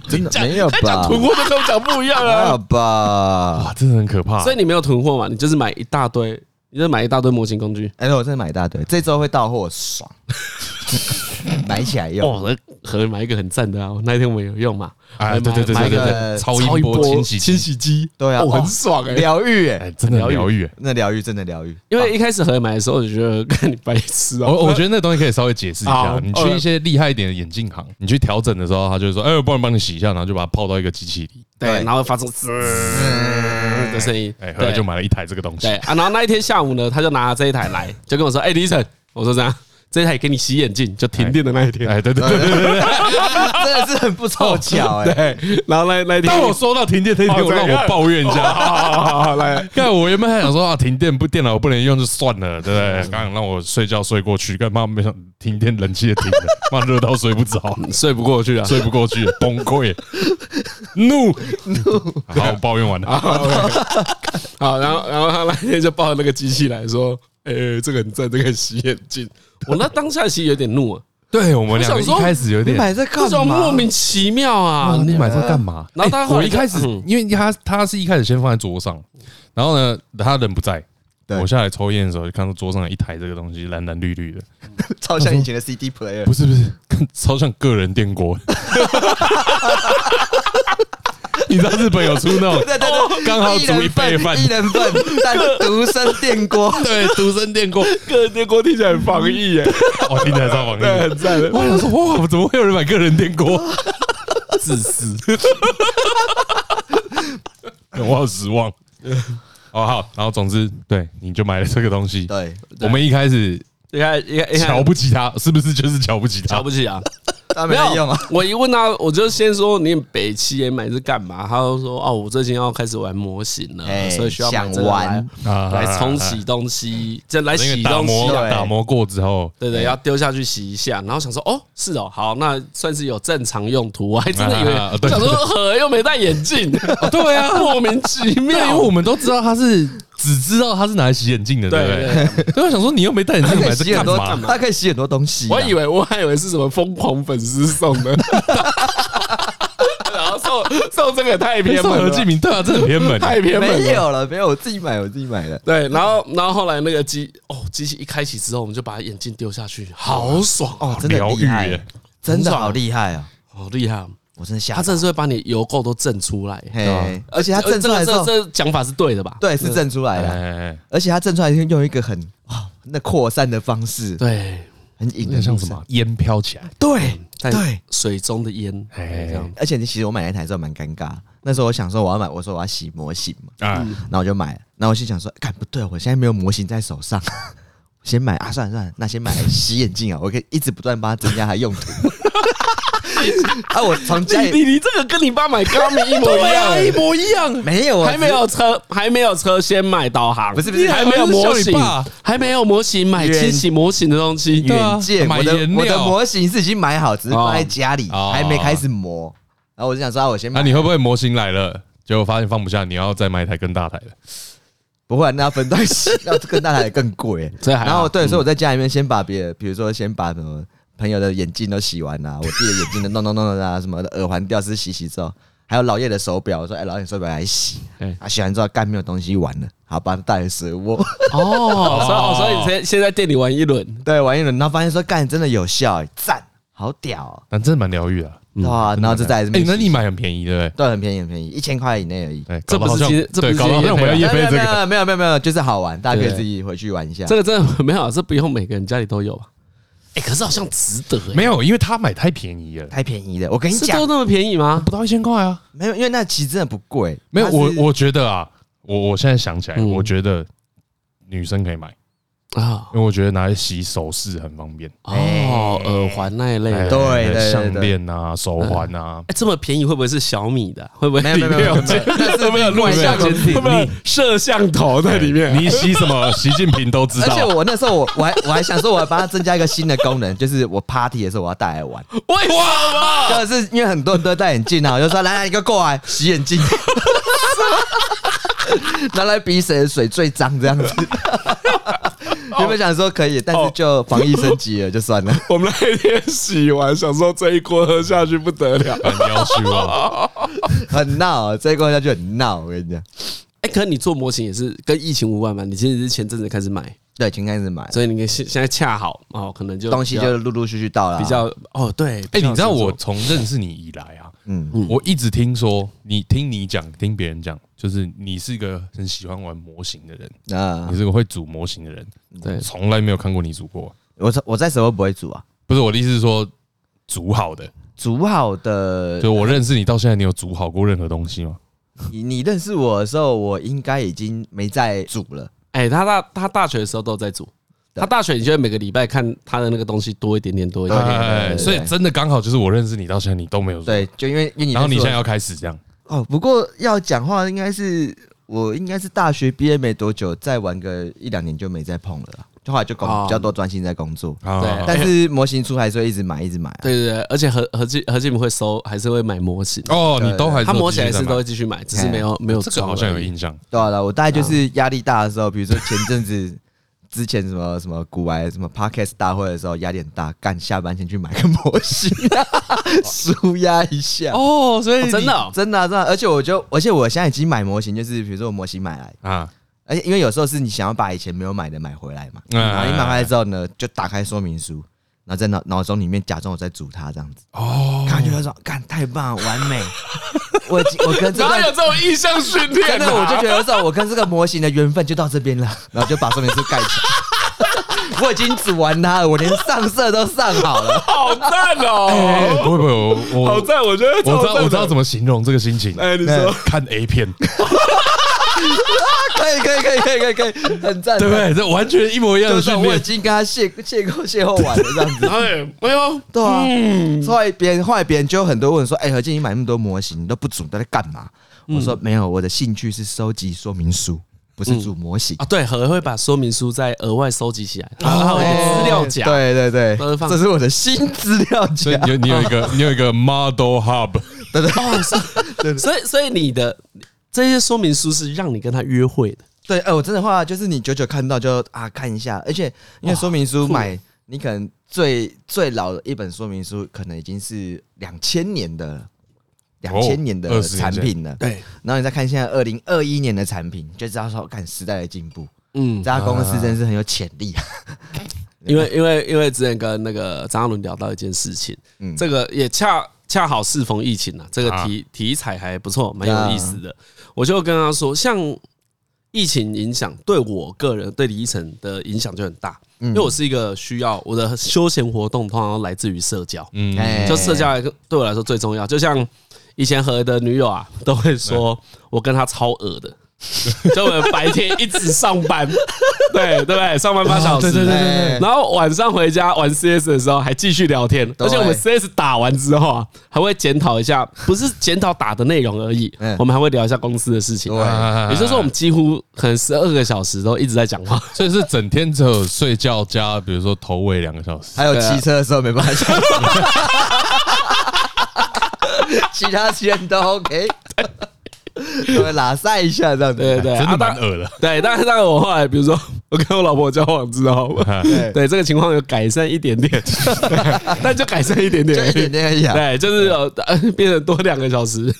真的没有吧？讲囤货都跟我讲不一样啊！好吧，哇，真的很可怕。所以你没有囤货嘛？你就是买一大堆，你就是买一大堆模型工具。哎，我真的买一大堆，这周会到货，爽。[LAUGHS] 买起来用，哦，和买一个很赞的啊！那天我们有用嘛？哎，对对对对对，超音波清洗清洗机，对啊，很爽哎，疗愈哎，真的疗愈，那疗愈真的疗愈。因为一开始和买的时候，我就觉得 [LAUGHS] 看你白痴啊。我我觉得那东西可以稍微解释一下，你去一些厉害一点的眼镜行，你去调整的时候，他就说：“哎，我帮你帮你洗一下，然后就把它泡到一个机器里，对，然后发出滋的声音。”哎，后来就买了一台这个东西。对啊，然后那一天下午呢，他就拿了这一台来，就跟我说：“哎，李晨，我说这样。”这台给你洗眼镜，就停电的那一天。哎，对对对对对，[LAUGHS] 真的是很不凑巧哎。对，然后那那天，当我收到停电那天，我让我抱怨一下。[LAUGHS] 好好好好，来，看我原本还想说啊，停电不电脑我不能用就算了，对不对？刚刚让我睡觉睡过去，干嘛没想停电，冷气也停了，[LAUGHS] 妈热到睡不着，睡不过去啊，睡不过去，崩溃，怒怒。好，我抱怨完了。好，然后然后他那天就抱着那个机器来说。哎，这个你在这个洗眼镜，我那当下其实有点怒啊。对我们两个一开始有点买这干嘛？莫名其妙啊！你买这干嘛？[LAUGHS] 然后他我一开始，因为他他是一开始先放在桌上，然后呢，他人不在，我下来抽烟的时候，就看到桌上有一台这个东西，蓝蓝绿绿的，[LAUGHS] 超像以前的 CD player。不是不是，超像个人电锅。[LAUGHS] [LAUGHS] 你知道日本有出那种，[LAUGHS] 对对对，刚好煮一杯饭，一人份，但独生电锅，[LAUGHS] 对，独生电锅，个人电锅听起来很防疫耶，我听起来超防疫，很赞。我想说，哇，怎么会有人买个人电锅？自私，我好失望。哦好，然后总之，对，你就买了这个东西。对，我们一开始应该应该瞧不起他，是不是就是瞧不起他？瞧不起啊。他没有用啊！我一问他，我就先说你北七也买是干嘛？他就说哦，我最近要开始玩模型了，所以需要买这个来来冲洗东西，就来洗东西。打磨过之后，对对，要丢下去洗一下。然后想说哦，是哦，好，那算是有正常用途。我还真的以为，想说呵，又没戴眼镜，对啊，莫名其妙。因为我们都知道他是。只知道他是拿来洗眼镜的，对不对？所以我想说，你又没戴眼镜，买这干嘛？他可以洗很多东西。我以为，我还以为是什么疯狂粉丝送的，[LAUGHS] 然后送送这个太偏门了。何敬明对啊，这很偏门，太偏门。没有了，没有，我自己买，我自己买的。对，然后然后后来那个机哦，机器一开启之后，我们就把眼镜丢下去，好爽哦，真的厉害，真的好厉害啊，好厉害。我真的吓，他真的是会把你油垢都震出来，而且他震出来之后，这讲法是对的吧？对，是震出来的，而且他震出来用一个很啊，那扩散的方式，对，很隐，像什么？烟飘起来，对对，水中的烟，这样。而且你其实我买那台之后蛮尴尬，那时候我想说我要买，我说我要洗模型嘛，啊，然后我就买。了，然后我心想说，干不对，我现在没有模型在手上，[LAUGHS] 先买啊，算了算了，那先买洗眼镜啊，我可以一直不断帮他增加它用途。[LAUGHS] 啊！我从家里，你你这个跟你爸买 Garmin 一模一样，[LAUGHS] 一模一样。没有，还没有车，还没有车，先买导航。不是不是，还没有模型，还没有模型，买清洗模型的东西。原件，我的我的模型是已经买好，只是放在家里，还没开始磨。然后我就想说，我先买。那你会不会模型来了，结果发现放不下，你要再买一台更大台的？[LAUGHS] 不会，那要分段洗，要更大台更贵。然后对，所以我在家里面先把别的，比如说先把什么。朋友的眼镜都洗完了，我弟的眼镜都弄弄弄啊，什么的耳环吊饰洗洗之后，还有老叶的手表，我说哎，老叶手表来洗，啊洗完之后干没有东西玩了，好把它带回蛇窝。哦，所以所以你先先在店里玩一轮，对，玩一轮，然后发现说干真的有效，赞，好屌，但真的蛮疗愈的，哇，然后就在哎，那你买很便宜对不对？对，很便宜很便宜，一千块以内而已。这不是其实这不是搞得像我们要业配这个，没有没有没有，就是好玩，大家可以自己回去玩一下。这个真的 [LAUGHS] 没有，这不用每个人家里都有。哎，可是好像值得。没有，因为他买太便宜了，太便宜了。我跟你讲，都那么便宜吗？不到一千块啊。没有，因为那其实真的不贵。没有，我我觉得啊，我我现在想起来，我觉得女生可以买。啊，因为我觉得拿来洗首饰很方便哦，耳环那一类，对，项链啊，手环啊，哎，这么便宜会不会是小米的？会不会没有没有没有，会没有录像监听？会不会摄像头在里面？你洗什么？习近平都知道。而且我那时候我我还我还想说，我要帮他增加一个新的功能，就是我 party 的时候我要带来玩。为什么？就是因为很多人都戴眼镜啊，我就说来来，你给我过来洗眼镜，拿来比谁的水最脏这样子。[LAUGHS] 原本想说可以，但是就防疫升级了，就算了。[LAUGHS] 我们那天洗完，想说这一锅喝下去不得了，[LAUGHS] 很要求啊，很闹，这一锅喝下去很闹。我跟你讲，哎，可是你做模型也是跟疫情无关嘛？你其实是前阵子开始买，对，前开始买，所以你现现在恰好哦，可能就东西就陆陆续续到了，比较哦，对。哎，你知道我从认识你以来啊，嗯，我一直听说你听你讲，听别人讲。就是你是一个很喜欢玩模型的人啊，你是个会组模型的人，对，从来没有看过你组过。我在我在什么不会组啊？不是我的意思是说组好的，组好的。就我认识你到现在，你有组好过任何东西吗？你你认识我的时候，我应该已经没在组了。哎，他大他大学的时候都在组。他大学，你就会每个礼拜看他的那个东西多一点点，多一点点。所以真的刚好就是我认识你到现在，你都没有组。对，就因为因为你，然后你现在要开始这样。哦，不过要讲话，应该是我应该是大学毕业没多久，再玩个一两年就没再碰了，就后来就工比较多专心在工作。对，但是模型出还是会一直买，一直买。对对对，而且何何进何进会收，还是会买模型。哦，你都还他模型还是都会继续买，只是没有没有。这个好像有印象。对啊，我大概就是压力大的时候，比如说前阵子。之前什么什么古玩什么 Podcast 大会的时候压力很大，干下班前去买个模型，[LAUGHS] 舒压一下。哦，所以真的真的真的，而且我就而且我现在已经买模型，就是比如说我模型买来啊，而且因为有时候是你想要把以前没有买的买回来嘛，然后你买回来之后呢，就打开说明书，然后在脑脑中里面假装我在煮它这样子。哦，感觉说，干太棒，完美。[LAUGHS] 我我跟这个哪有这种意象训练？真的，我就觉得说，我跟这个模型的缘分就到这边了，[LAUGHS] 然后就把说明书盖起来。[LAUGHS] 我已经煮完它了，我连上色都上好了，好赞哦！不会不会，我好赞，我觉得我知道我知道怎么形容这个心情。哎，你说看 A 片，可以可以可以可以可以可以，很赞，对不对？这完全一模一样的训练。我已经跟他邂邂逅邂逅完了这样子。哎，没有，对啊。后来别人后来别人就有很多问说：“哎，何静，你买那么多模型，你都不组，都在干嘛？”我说：“没有，我的兴趣是收集说明书。”不是组模型、嗯、啊，对，何会把说明书再额外收集起来，然后有一个资料夹，对对对，这是我的新资料夹。所以你有你有一个你有一个 model hub，对对 [LAUGHS] 对，所以所以你的这些说明书是让你跟他约会的，对，哎，我真的话就是你久久看到就啊看一下，而且因为说明书买，你可能最最老的一本说明书可能已经是两千年的了。两千年的产品了，对，然后你再看现在二零二一年的产品，就知道说看时代的进步。嗯，这家公司真是很有潜力。啊。因为因为因为之前跟那个张亚伦聊到一件事情，嗯，这个也恰恰好适逢疫情啊，这个题题材还不错，蛮有意思的。我就跟他说，像疫情影响对我个人对李依晨的影响就很大，因为我是一个需要我的休闲活动通常来自于社交，嗯，就社交对我来说最重要，就像。以前和的女友啊，都会说我跟她超恶的，[LAUGHS] 就我们白天一直上班，[LAUGHS] 对对不对？上班八小时，对对对，然后晚上回家玩 CS 的时候还继续聊天，而且我们 CS 打完之后啊，还会检讨一下，不是检讨打的内容而已，我们还会聊一下公司的事情。对，也就是说我们几乎可能十二个小时都一直在讲话，所以是整天只有睡觉加，比如说头尾两个小时，还有骑车的时候没办法讲话。[LAUGHS] 其他时间都 OK，[LAUGHS] 我们拉赛一下这样子，对对，真的蛮恶的。[LAUGHS] 对，但是但是我后来，比如说 [LAUGHS] 我跟我老婆交往之后，对这个情况有改善一点点，但就改善一点点，一点点而已。对，就是有变成多两个小时。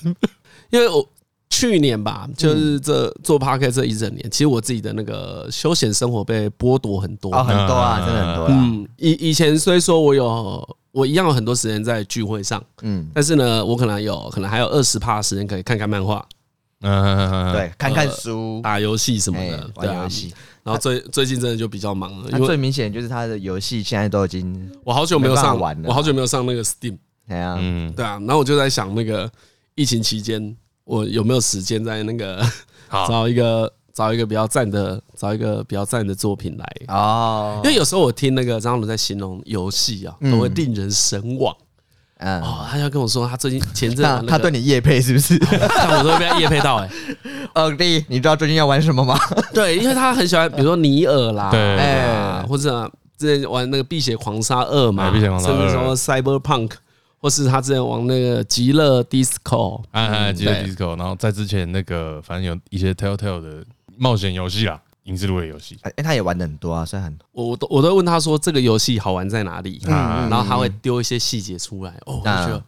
因为我去年吧，就是这做 Podcast 这一整年，其实我自己的那个休闲生活被剥夺很多，很多啊，真的很多。嗯，以以前虽说我有。我一样有很多时间在聚会上，嗯，但是呢，我可能有可能还有二十趴的时间可以看看漫画，嗯，对，看看书、打游戏什么的，玩游戏。然后最最近真的就比较忙了，因为最明显就是他的游戏现在都已经，我好久没有上玩了，我好久没有上那个 Steam，对啊，嗯，对啊。然后我就在想，那个疫情期间，我有没有时间在那个 [LAUGHS] 找一个。找一个比较赞的，找一个比较赞的作品来哦。因为有时候我听那个张鲁在形容游戏啊，都会令人神往。嗯，哦，他要跟我说他最近前阵 [LAUGHS] 他对你夜配是不是？但我都被他夜配到哎。呃，[LAUGHS] 第一，你知道最近要玩什么吗？[LAUGHS] 对，因为他很喜欢，比如说尼尔啦，哎，或者之前玩那个《碧血狂杀二》嘛，甚至说 Cyberpunk。或是他之前玩那个极乐 Disco，哎哎，极乐 Disco，然后在之前那个反正有一些 Telltale 的冒险游戏啊，影视类游戏，哎，他也玩的很多啊，虽然很多。我都我都问他说这个游戏好玩在哪里，然后他会丢一些细节出来，哦，我觉得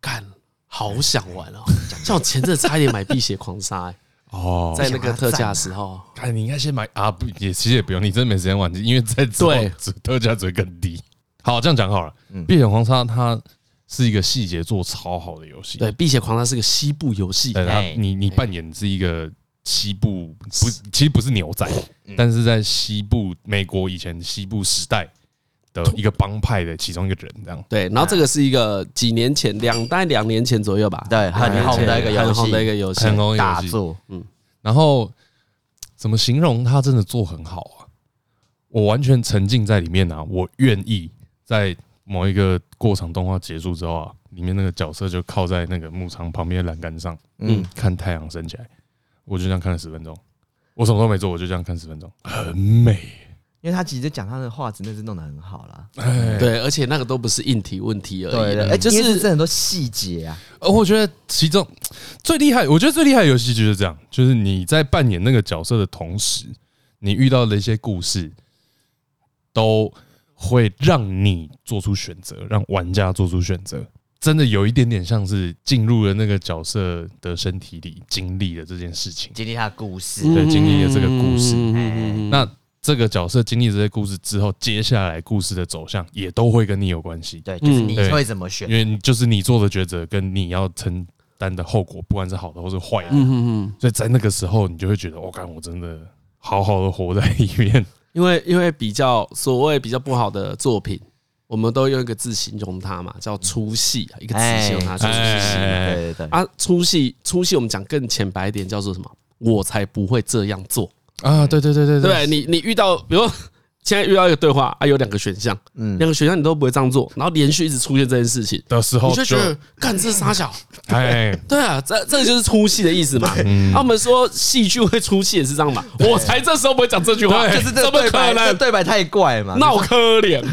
干好想玩哦，像我前阵差一点买碧血狂杀，哦，在那个特价的时候，哎，你应该先买啊，不也其实也不用，你真的没时间玩，因为在对特价只会更低。好，这样讲好了，碧血狂杀它。是一个细节做超好的游戏。对，《碧血狂杀》是个西部游戏。你你扮演是一个西部，不，其实不是牛仔，但是在西部美国以前西部时代的一个帮派的其中一个人，这样。对，然后这个是一个几年前，两大概两年前左右吧。对，很红的一个游戏，很红的一个游戏，很红的游戏。嗯，然后怎么形容他真的做很好啊？我完全沉浸在里面啊！我愿意在。某一个过场动画结束之后啊，里面那个角色就靠在那个牧场旁边的栏杆上，嗯，看太阳升起来，我就这样看了十分钟，我什么都没做，我就这样看十分钟，很美，因为他其实讲他的画质那是弄得很好啦，对，而且那个都不是硬体问题而已，哎，就是这很多细节啊，呃，我觉得其中最厉害，我觉得最厉害的游戏就是这样，就是你在扮演那个角色的同时，你遇到的一些故事都。会让你做出选择，让玩家做出选择。真的有一点点像是进入了那个角色的身体里，经历了这件事情，经历他的故事，对，经历了这个故事。那这个角色经历这些故事之后，接下来故事的走向也都会跟你有关系。对，就是你会怎么选？因为就是你做的抉择跟你要承担的后果，不管是好的或是坏的。所以在那个时候，你就会觉得，我看我真的好好的活在里面。因为因为比较所谓比较不好的作品。我们都用一个字形容它嘛，叫粗细啊，一个字形容它，就是出戏。对对对。啊，粗细粗细，我们讲更浅白一点，叫做什么？我才不会这样做。啊！对对对对对，你你遇到，比如现在遇到一个对话啊，有两个选项，嗯，两个选项你都不会这样做，然后连续一直出现这件事情。的时候，你就觉得干这是杀小，哎，[LAUGHS] 对啊，这这个就是出戏的意思嘛。啊，我们说戏剧会出戏也是这样嘛，我才这时候不会讲这句话，就是这么可能，对白太怪嘛，闹可怜。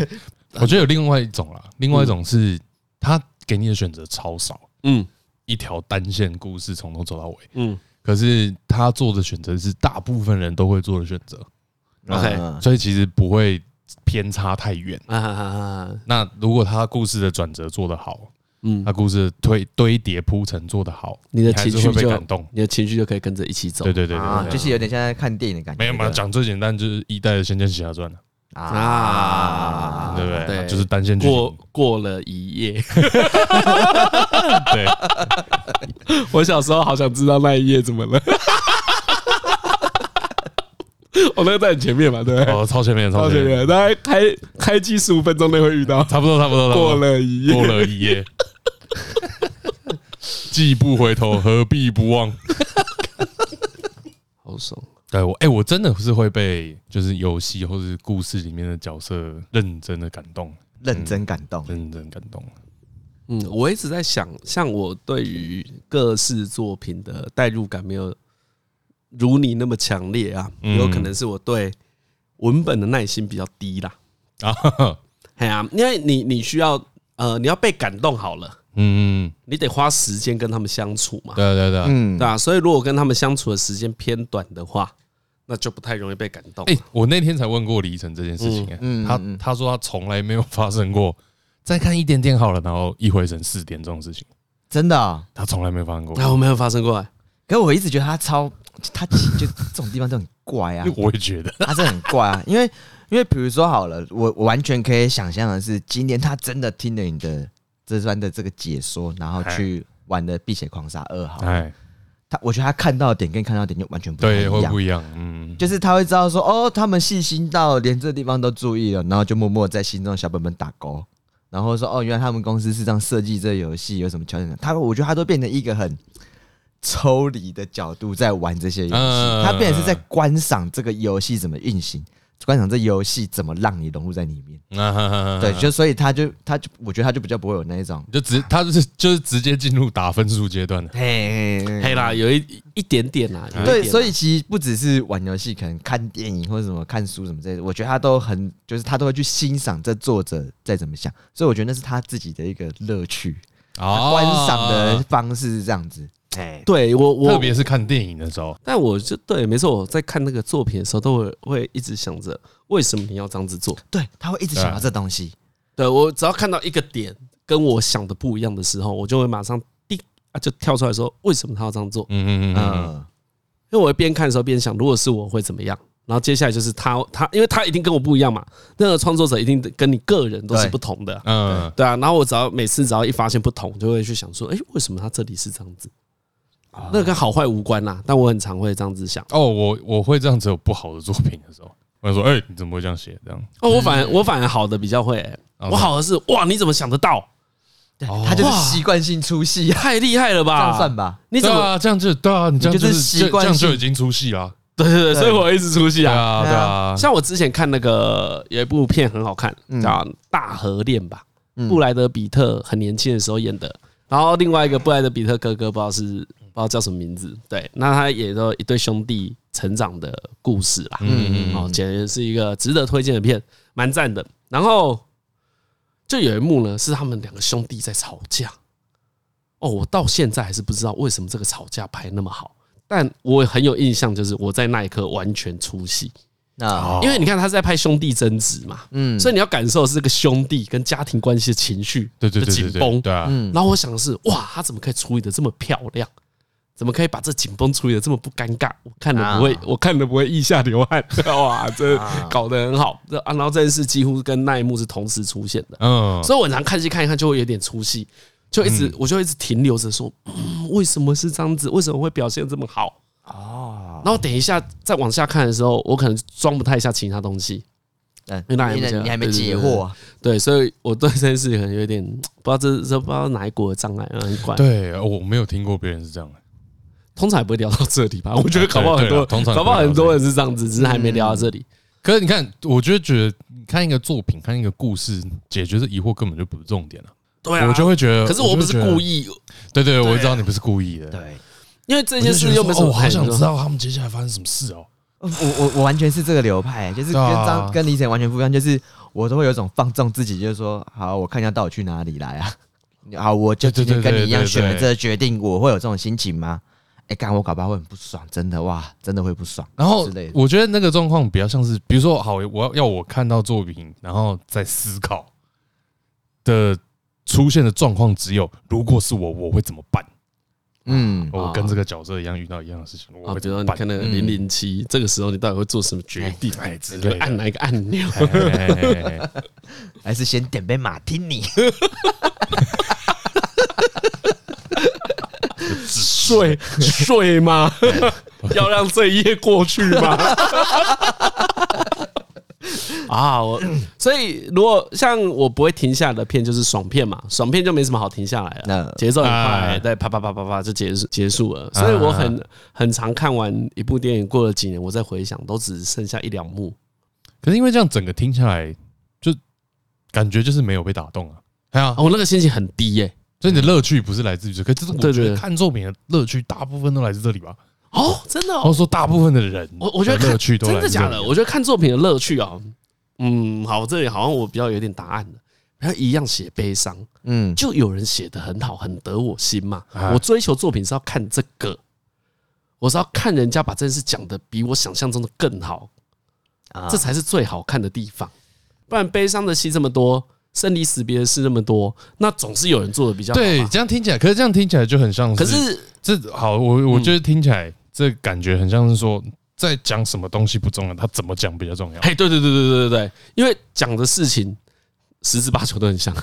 我觉得有另外一种啦，另外一种是他给你的选择超少，嗯，一条单线故事从头走到尾，嗯，可是他做的选择是大部分人都会做的选择，OK，所以其实不会偏差太远。那如果他故事的转折做得好，嗯，他故事推堆叠铺陈做得好，你的情绪就被感动，你的情绪就可以跟着一起走。对对对对，就是有点像在看电影的感觉。没有嘛，讲最简单就是一代的《仙剑奇侠传》了。啊，对不对？对，就是单线过过了一夜。对，我小时候好想知道那一夜怎么了。我 [LAUGHS] 那个在你前面嘛，对不对？哦，超前面，超前面。大概开开机十五分钟内会遇到，差不多，差不多。过了一夜，过了一夜。[LAUGHS] 既不回头，何必不忘？好爽。对我哎，我真的是会被就是游戏或者故事里面的角色认真的感动，认真感动，认真感动。嗯，我一直在想，像我对于各式作品的代入感没有如你那么强烈啊，有可能是我对文本的耐心比较低啦。啊，哎呀，因为你你需要呃，你要被感动好了。嗯，你得花时间跟他们相处嘛。对对对，嗯，对啊。所以如果跟他们相处的时间偏短的话，那就不太容易被感动。哎，我那天才问过李晨这件事情，嗯，他他说他从来没有发生过再看一点点好了，然后一回神四点这种事情，真的，他从来没有发生过。那我没有发生过，可是我一直觉得他超，他其实就这种地方都很怪啊。[LAUGHS] 我也觉得他真的很怪啊，因为因为比如说好了，我我完全可以想象的是，今天他真的听了你的。这段的这个解说，然后去玩的《碧血狂杀二号》，他我觉得他看到的点跟看到的点就完全不一样，对，会不一样。嗯，就是他会知道说，哦，他们细心到连这个地方都注意了，然后就默默在心中小本本打勾，然后说，哦，原来他们公司是这样设计这个游戏，有什么条件？他我觉得他都变成一个很抽离的角度在玩这些游戏，他变成是在观赏这个游戏怎么运行。观赏这游戏怎么让你融入在里面？对，就所以他就他就我觉得他就比较不会有那一种，就直他就是就是直接进入打分数阶段了。嘿，嘿啦，有一一点点啦。对，所以其实不只是玩游戏，可能看电影或者什么看书什么之类的，我觉得他都很就是他都会去欣赏这作者在怎么想，所以我觉得那是他自己的一个乐趣，观赏的方式是这样子。哎，对我我特别是看电影的时候，但我就对，没错，我在看那个作品的时候，都会会一直想着为什么你要这样子做？对，他会一直想到这东西。对，我只要看到一个点跟我想的不一样的时候，我就会马上滴啊就跳出来说为什么他要这样做？嗯嗯嗯，因为我会边看的时候边想，如果是我会怎么样？然后接下来就是他他，因为他一定跟我不一样嘛，那个创作者一定跟你个人都是不同的。嗯，对啊。然后我只要每次只要一发现不同，就会去想说，哎，为什么他这里是这样子？那跟好坏无关呐，但我很常会这样子想。哦，我我会这样子有不好的作品的时候，我就说，哎，你怎么会这样写？这样哦，我反而我反而好的比较会，我好的是哇，你怎么想得到？他就是习惯性出戏，[LAUGHS] 太厉害了吧？这样算吧？你怎么这样就对啊？你这样就是习惯，这样就已经出戏了。[LAUGHS] 对对对，所以我一直出戏啊，对啊。像我之前看那个有一部片很好看，叫《大河恋》吧，布莱德比特很年轻的时候演的。然后另外一个布莱德比特哥哥不知道是。不知道叫什么名字，对，那他也都一对兄弟成长的故事啦，嗯嗯，哦，简直是一个值得推荐的片，蛮赞的。然后就有一幕呢，是他们两个兄弟在吵架。哦，我到现在还是不知道为什么这个吵架拍那么好，但我很有印象，就是我在那一刻完全出戏，那因为你看他是在拍兄弟争执嘛，嗯，所以你要感受的是这个兄弟跟家庭关系的情绪的紧绷，对啊。然后我想的是，哇，他怎么可以处理的这么漂亮？怎么可以把这紧绷处理的这么不尴尬？我看的不会，我看的不会腋下流汗，[LAUGHS] 哇，这搞得很好。这啊，然后这件事几乎跟那一幕是同时出现的，嗯，所以我常看戏看一看就会有点出戏，就一直我就一直停留着说，嗯，为什么是这样子？为什么会表现这么好？哦，然后等一下再往下看的时候，我可能装不太下其他东西。嗯，因为你你还没解惑，对，所以我对这件事可能有点 [TSK] 不知道这这不知道哪一国的障碍，很怪。对，我没有听过别人是这样的，通常也不会聊到这里吧？我觉得搞不好很多，通常搞不好很多人是这样子，只是还没聊到这里。可是你看，我觉得觉得看一个作品，看一个故事，解决这疑惑根本就不是重点了。对啊，我就会觉得，可是我不是故意。对对，我知道你不是故意的。对。因为这件事又没什么，我好想知道他们接下来发生什么事哦。我我我完全是这个流派，就是跟张跟李晨完全不一样，就是我都会有一种放纵自己，就是说，好，我看一下到底去哪里来啊？[LAUGHS] 好，我就今天跟你一样选了这个决定，我会有这种心情吗？哎，干我搞不好会很不爽，真的哇，真的会不爽。然后我觉得那个状况比较像是，比如说，好，我要要我看到作品，然后再思考的出现的状况，只有如果是我，我会怎么办？嗯，我跟这个角色一样遇到一样的事情，我会觉得你看那个零零七，这个时候你到底会做什么决定？哎，直接按哪一个按钮？[LAUGHS] 还是先点杯马提尼？睡睡吗？要让这一夜过去吗？[LAUGHS] [LAUGHS] 啊，我所以如果像我不会停下来的片就是爽片嘛，爽片就没什么好停下来了，节奏很快，对，啪啪啪啪啪就结束结束了。所以我很很常看完一部电影，过了几年我再回想，都只剩下一两幕。可是因为这样整个听下来，就感觉就是没有被打动啊。哎呀，我那个心情很低耶，所以你的乐趣不是来自于这，可是我觉得看作品的乐趣大部分都来自这里吧。哦，真的，或者说大部分的人，我我觉得乐趣都真的假的？我觉得看作品的乐趣啊。嗯，好，这里好像我比较有点答案了。然后一样写悲伤，嗯，就有人写得很好，很得我心嘛。我追求作品是要看这个，我是要看人家把这件事讲得比我想象中的更好，这才是最好看的地方。不然悲伤的戏这么多，生离死别的事那么多，那总是有人做的比较好。对，这样听起来，可是这样听起来就很像是。可是这好，我我觉得听起来这感觉很像是说。在讲什么东西不重要，他怎么讲比较重要。嘿，对对对对对对对，因为讲的事情十之八九都很像。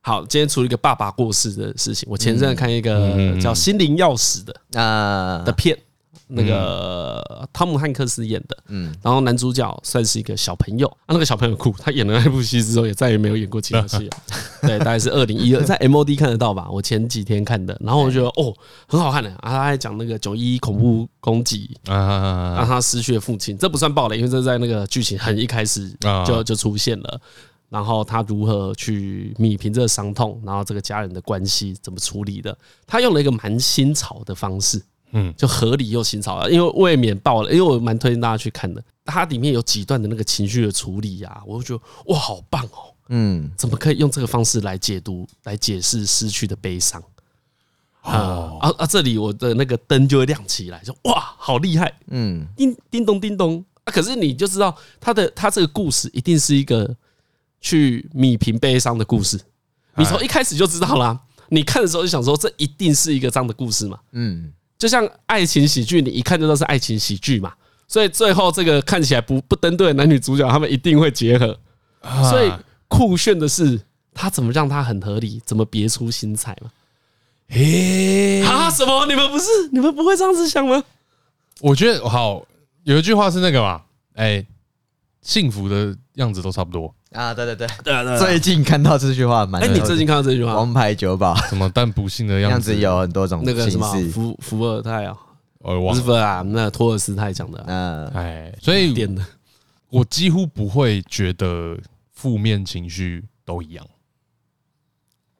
好，今天出了一个爸爸过世的事情，我前阵看一个叫《心灵钥匙》的啊的片。那个汤姆汉克斯演的，嗯，然后男主角算是一个小朋友啊，那个小朋友酷，他演了那部戏之后，也再也没有演过其他戏了。[LAUGHS] 对，大概是二零一二，在 MOD 看得到吧？我前几天看的，然后我觉得哦，很好看的啊。他还讲那个九一一恐怖攻击啊，让他失去了父亲，这不算暴雷，因为这在那个剧情很一开始就就出现了。然后他如何去弭平这个伤痛，然后这个家人的关系怎么处理的？他用了一个蛮新潮的方式。嗯，就合理又新潮啊，因为未免爆了，因为我蛮推荐大家去看的。它里面有几段的那个情绪的处理啊，我就觉得哇，好棒哦！嗯，怎么可以用这个方式来解读、来解释失去的悲伤？啊啊啊！这里我的那个灯就会亮起来，就哇，好厉害！嗯，叮叮咚叮咚啊！可是你就知道，他的他这个故事一定是一个去米平悲伤的故事。你从一开始就知道啦，你看的时候就想说，这一定是一个这样的故事嘛？嗯。就像爱情喜剧，你一看就知道是爱情喜剧嘛，所以最后这个看起来不不登对的男女主角，他们一定会结合。所以酷炫的是，他怎么让他很合理，怎么别出心裁嘛？诶，啊什么？你们不是？你们不会这样子想吗？我觉得好，有一句话是那个嘛，哎，幸福的样子都差不多。啊，对对对，对啊，最近看到这句话蛮。哎，你最近看到这句话？王牌酒保什么？但不幸的样子有很多种。那个什么伏伏尔泰啊，不是啊，那托尔斯泰讲的。嗯，哎，所以点的，我几乎不会觉得负面情绪都一样。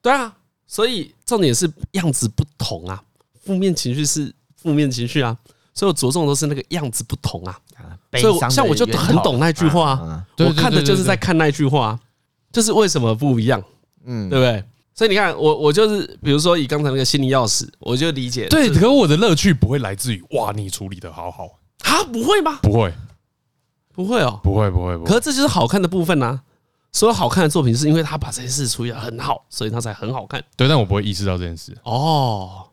对啊，所以重点是样子不同啊。负面情绪是负面情绪啊，所以我着重都是那个样子不同啊。所以像我就很懂那句话，我看的就是在看那句话，就是为什么不一样，嗯，对不对？所以你看，我我就是比如说以刚才那个心理钥匙，我就理解。对，可我的乐趣不会来自于哇，你处理的好好啊，不会吗？不会，不会哦，不会不会不会。可是这就是好看的部分呐。所有好看的作品是因为他把这件事处理的很好，所以他才很好看。对，但我不会意识到这件事。哦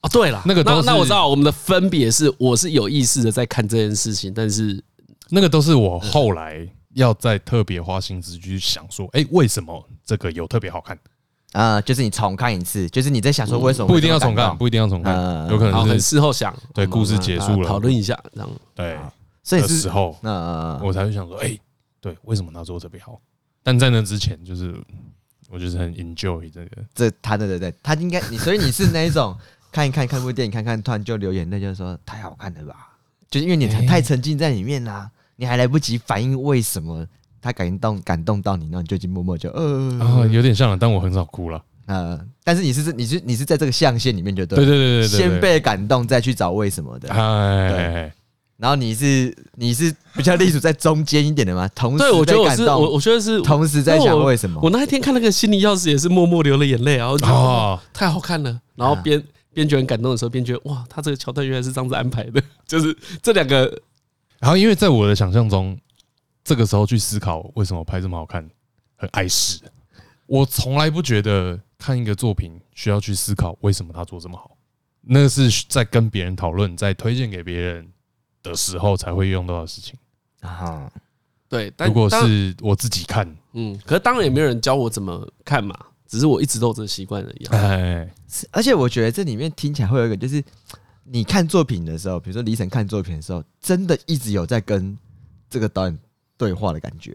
哦，对了，那个那那我知道我们的分别是，我是有意识的在看这件事情，但是那个都是我后来要再特别花心思去想说，哎，为什么这个有特别好看？啊，就是你重看一次，就是你在想说为什么不一定要重看，不一定要重看，有可能是事后想，对，故事结束了，讨论一下这样。对，所以时候，那我才会想说，哎，对，为什么他做特别好？但在那之前，就是我就是很 enjoy 这个，这他对对对，他应该你，所以你是那一种看一看看部电影，看看突然就流眼泪，就是说太好看了吧？就是因为你太沉浸在里面啦，你还来不及反应为什么他感动感动到你，然后你就已经默默就呃，啊，有点像了，但我很少哭了，呃，但是你是你是你是在这个象限里面就对，对对对对，先被感动再去找为什么的，哎。然后你是你是比较立足在中间一点的吗？同时对，我觉得我是我我觉得是同时在想为什么我。我那一天看那个心灵钥匙也是默默流了眼泪啊，然后哦太好看了，然后边边觉得很感动的时候，边觉得哇，他这个桥段原来是这样子安排的，[LAUGHS] 就是这两个。然后因为在我的想象中，这个时候去思考为什么拍这么好看，很碍事。我从来不觉得看一个作品需要去思考为什么他做这么好，那是在跟别人讨论，在推荐给别人。的时候才会用到的事情啊，对。但如果是我自己看，嗯，可是当然也没有人教我怎么看嘛，只是我一直都有这个习惯而已。哎，而且我觉得这里面听起来会有一个，就是你看作品的时候，比如说李晨看作品的时候，真的一直有在跟这个导演对话的感觉。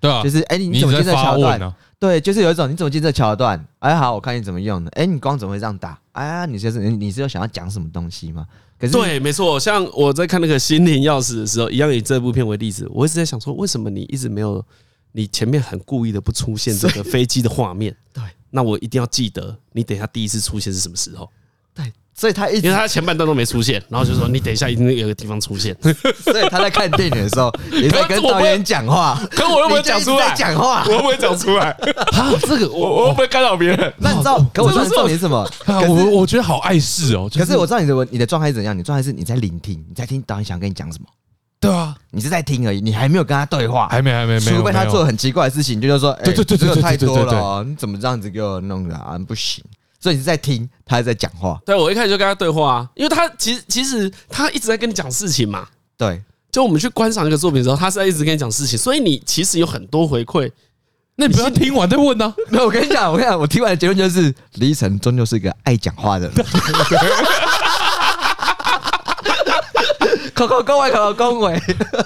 对啊，就是哎，你怎么进这桥段？对，就是有一种你怎么进这桥段？哎，好，我看你怎么用的。哎，你光怎么会这样打？哎呀，你就是你是有想要讲什么东西吗？可是对，没错。像我在看那个《心灵钥匙》的时候，一样以这部片为例子，我一直在想说，为什么你一直没有，你前面很故意的不出现这个飞机的画面？对，那我一定要记得，你等一下第一次出现是什么时候？对。所以他一直，因为他前半段都没出现，然后就说你等一下一定有个地方出现。所以他在看电影的时候 [LAUGHS] 也在跟导演讲话，可我又不会讲出来讲话，我又不会讲出来 [LAUGHS] 啊？这个我我会不会干扰别人？那你知道？可我知道重点是什么？我我觉得好碍事哦。可是我知道你的你的状态是怎样？你状态是你在聆听，你在听导演想跟你讲什么？对啊，你是在听而已，你还没有跟他对话，还没还没没有。除非他做很奇怪的事情，就是说，对对对，这个太多了，你怎么这样子给我弄的啊？不行。所以你是在听，他还在讲话。对，我一开始就跟他对话啊，因为他其实其实他一直在跟你讲事情嘛。对，就我们去观赏一个作品的时候，他是在一直跟你讲事情，所以你其实有很多回馈。那你不要听完再问呢？[LAUGHS] 没有，我跟你讲，我跟你讲，我听完的结论就是李晨终究是一个爱讲话的人。[LAUGHS] 口口恭维，口口恭维。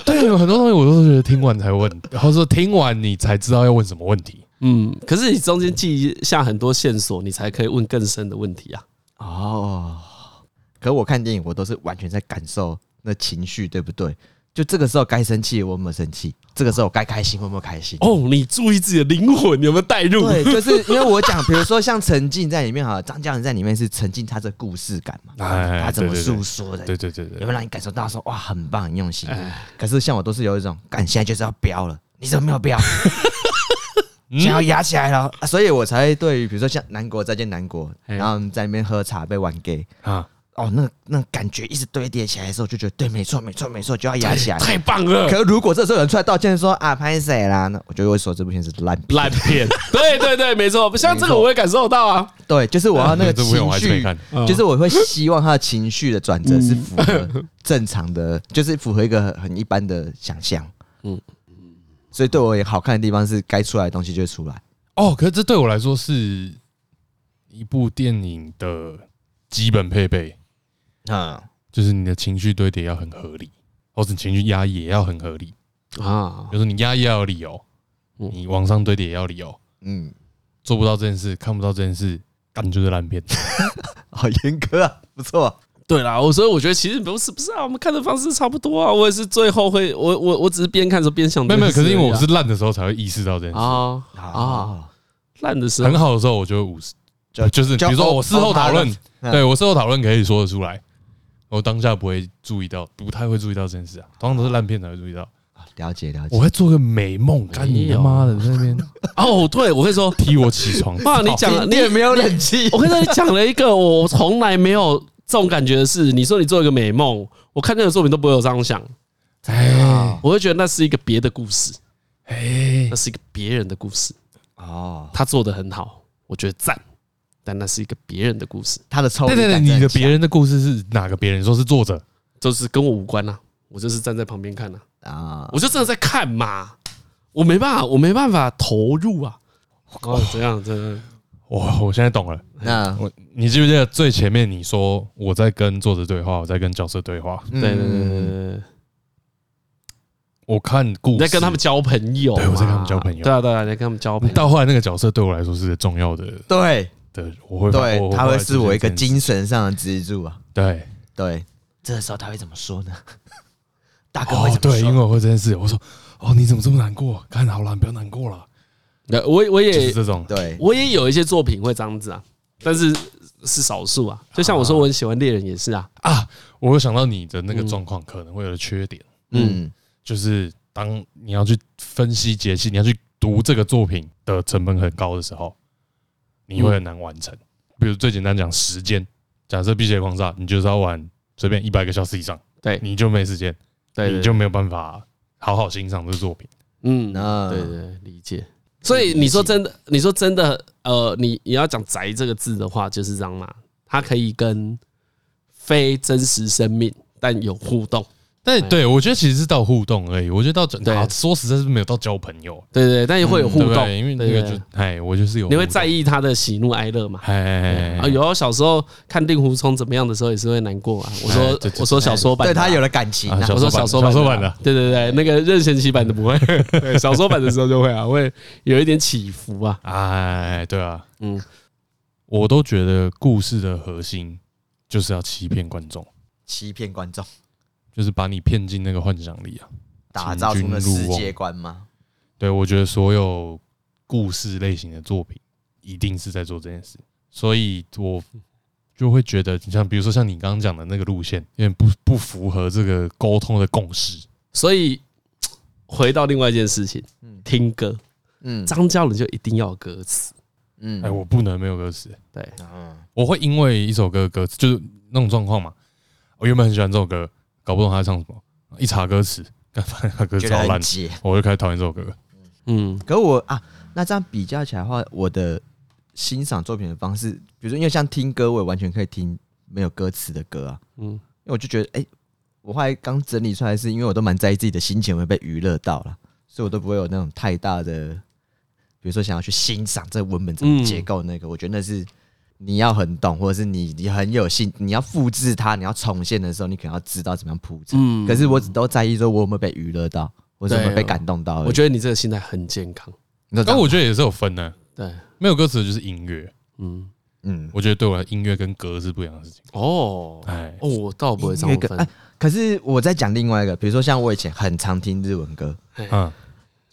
对，有很多东西我都是觉得听完才问，然后说听完你才知道要问什么问题。嗯，可是你中间记下很多线索，你才可以问更深的问题啊。哦，可我看电影，我都是完全在感受那情绪，对不对？就这个时候该生气，我有没有生气？这个时候该开心，我有没有开心？哦，你注意自己的灵魂有没有带入？对，就是 [LAUGHS] 因为我讲，比如说像沉浸在里面哈，张嘉伦在里面是沉浸他这故事感嘛，他怎么诉说的？对对对对，有没有让你感受到说哇，很棒，很用心？可是像我都是有一种，感现在就是要飙了，你怎么没有飙？[LAUGHS] 想要压起来了，所以我才对于比如说像南国再见南国，然后在那边喝茶被玩 gay 啊，哦，那那感觉一直堆叠起来的时候，就觉得对，没错，没错，没错，就要压起来，太棒了。可是如果这时候有人出来道歉说啊，拍谁啦？那我就会说这部片是烂烂片。[LAUGHS] 对对对，没错，不像这个我会感受到啊。对，就是我要那个情绪，就是我会希望他的情绪的转折是符合正常的，[LAUGHS] 就是符合一个很一般的想象。嗯。所以对我也好看的地方是，该出来的东西就会出来。哦，可是这对我来说是一部电影的基本配备啊，就是你的情绪堆叠要很合理，或者情绪压抑也要很合理啊。就是你压抑要有理由，你往上堆叠也要理由。嗯，做不到这件事，看不到这件事，干就是烂片。[LAUGHS] 好严格啊，不错。对啦，我所以我觉得其实不是不是啊，我们看的方式差不多啊。我也是最后会，我我我只是边看的时候边想。没有没有，可是因为我是烂的时候才会意识到这件事啊啊，烂的时候很好的时候我就会五十，就就是比如说我事后讨论，对我事后讨论可以说得出来，我当下不会注意到，不太会注意到这件事啊。通常都是烂片才会注意到。了解了解，我会做个美梦，干你妈的在那边 [LAUGHS] 哦，对我会说 [LAUGHS] 踢我起床。哇，你讲了，你也没有冷气。我跟你说，你讲了一个我从来没有。这种感觉的事，你说你做一个美梦，我看那个作品都不会有这样想。哎，我会觉得那是一个别的故事，哎，那是一个别人的故事哦。他做的很好，我觉得赞，但那是一个别人的故事。他的超，对对对，你的别人的故事是哪个别人？说是作者，就是跟我无关呐，我就是站在旁边看呐啊，我就真的在看嘛，我没办法，我没办法投入啊。哦，这样，这样。哇，我现在懂了。那我，你记不记得最前面你说我在跟作者对话，我在跟角色对话？对对对对对。我看故事，在跟他们交朋友。对，我在跟他们交朋友。对啊对啊，在跟他们交朋友。到后来那个角色对我来说是重要的。对对，我会对，他会是我一个精神上的支柱啊。对对，这个时候他会怎么说呢？[LAUGHS] 大哥会怎么说？对，因为我会这件事，我说哦，你怎么这么难过？看好了，你不要难过了。那，我我也是这种，对我也有一些作品会这样子啊，但是是少数啊。就像我说，我很喜欢猎人也是啊啊！我会想到你的那个状况可能会有缺点，嗯，就是当你要去分析解析，你要去读这个作品的成本很高的时候，你会很难完成。比如最简单讲时间，假设《辟邪狂煞》，你就是要玩随便一百个小时以上，对，你就没时间，对，你就没有办法好好欣赏这作品。嗯，那对对，理解。所以你说真的，你说真的，呃，你你要讲“宅”这个字的话，就是这样嘛，它可以跟非真实生命但有互动。对对，我觉得其实是到互动而已。我觉得到整，说实在是没有到交朋友。对对，但也会有互动，因为那个就哎，我就是有。你会在意他的喜怒哀乐嘛？哎，啊，有啊，小时候看令狐冲怎么样的时候，也是会难过啊。我说我说小说版，对他有了感情。我说小说版，小说版的，对对对，那个任贤齐版的不会，[LAUGHS] 小说版的时候就会啊，会有一点起伏啊。哎，对啊，嗯，我都觉得故事的核心就是要欺骗观众，欺骗观众。就是把你骗进那个幻想里啊，打造出的世界观吗？对，我觉得所有故事类型的作品一定是在做这件事，所以我就会觉得，你像比如说像你刚刚讲的那个路线，有点不不符合这个沟通的共识。所以回到另外一件事情，听歌，嗯，张嘉伦就一定要有歌词，嗯，哎，我不能没有歌词，对，嗯我会因为一首歌歌词就是那种状况嘛，我原本很喜欢这首歌。搞不懂他在唱什么，一查歌词，[LAUGHS] 干嘛他歌词超烂，我就开始讨厌这首歌。嗯，可我啊，那这样比较起来的话，我的欣赏作品的方式，比如说，因为像听歌，我也完全可以听没有歌词的歌啊。嗯，因为我就觉得，哎，我后来刚整理出来，是因为我都蛮在意自己的心情会被娱乐到了，所以我都不会有那种太大的，比如说想要去欣赏这个文本怎么结构那个，我觉得那是。你要很懂，或者是你你很有兴，你要复制它，你要重现的时候，你可能要知道怎么样铺陈。嗯，可是我只都在意说，我有没有被娱乐到，或者有没有被感动到。我觉得你这个心态很健康。但我觉得也是有分的。对，没有歌词就是音乐。嗯嗯，我觉得对我来音乐跟歌是不一样的事情。哦，哎，哦，我倒不会这么分。哎，可是我在讲另外一个，比如说像我以前很常听日文歌，嗯，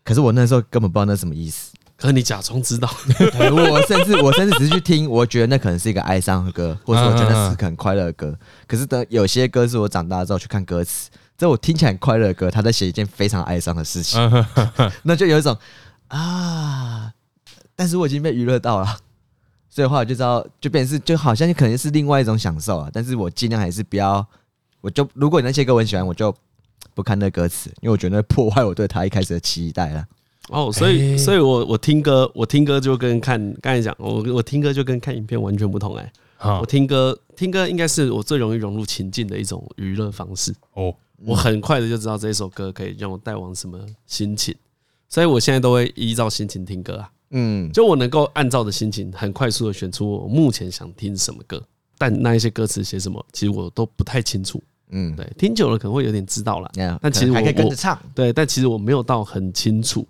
可是我那时候根本不知道那什么意思。可你假装知道，[LAUGHS] 我甚至我甚至只是去听，我觉得那可能是一个哀伤的歌，或者我觉得那是很快乐的歌。可是等有些歌是我长大之后去看歌词，这我听起来很快乐的歌，他在写一件非常哀伤的事情，[LAUGHS] 那就有一种啊，但是我已经被娱乐到了，所以后来就知道，就变成是就好像可能是另外一种享受啊。但是我尽量还是不要，我就如果你那些歌我很喜欢，我就不看那歌词，因为我觉得破坏我对他一开始的期待了。哦，所以，所以我我听歌，我听歌就跟看刚才讲，我我听歌就跟看影片完全不同哎。我听歌，听歌应该是我最容易融入情境的一种娱乐方式。哦，我很快的就知道这一首歌可以让我带往什么心情，所以我现在都会依照心情听歌啊。嗯，就我能够按照的心情，很快速的选出我目前想听什么歌，但那一些歌词写什么，其实我都不太清楚。嗯，对，听久了可能会有点知道了。但其实我还可以跟着唱。对，但其实我没有到很清楚。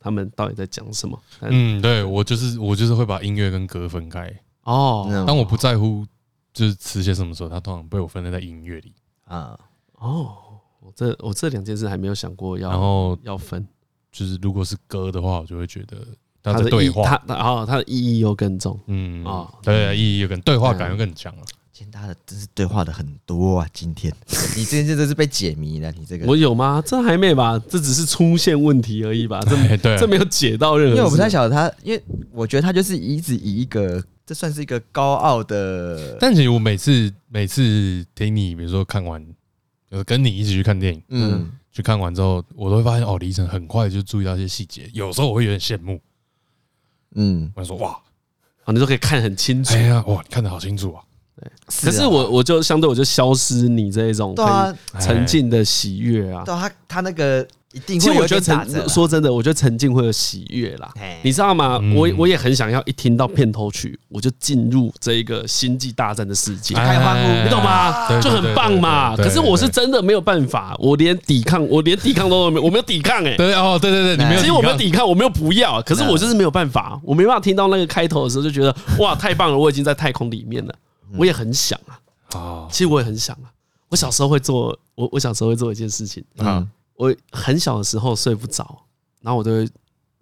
他们到底在讲什么？嗯，对，我就是我就是会把音乐跟歌分开哦。当我不在乎就是词写什么时候，它通常被我分类在音乐里啊。哦，我这我这两件事还没有想过要，然后要分，就是如果是歌的话，我就会觉得它的对话，它然后它的意义又更重。嗯啊，对，意义又更对话感又更强了。今天大家真是对话的很多啊！今天 [LAUGHS] 你今天真的是被解谜了，你这个我有吗？这还没吧？这只是出现问题而已吧？这没对，这没有解到任何。因为我不太晓得他，因为我觉得他就是一直以一个，这算是一个高傲的。但其实我每次每次听你，比如说看完就是跟你一起去看电影，嗯，去看完之后，我都会发现哦，李晨很快就注意到一些细节，有时候我会有点羡慕，嗯，我说哇，你都可以看很清楚，哎呀，哇，你看得好清楚啊，对，可是我我就相对我就消失你这一种沉浸的喜悦啊，对他他那个。一定其实我觉得沉，说真的，我觉得沉浸会有喜悦啦，你知道吗？我我也很想要一听到片头曲，我就进入这一个星际大战的世界，开欢呼，你懂吗？就很棒嘛。可是我是真的没有办法，我连抵抗，我连抵抗都没有，我没有抵抗哎。对哦，对对对，你没有。其实我没有抵抗，我没有不要，可是我就是没有办法，我没办法听到那个开头的时候就觉得哇，太棒了，我已经在太空里面了，我也很想啊。哦，其实我也很想啊。我小时候会做，我我小时候会做一件事情啊。我很小的时候睡不着，然后我就会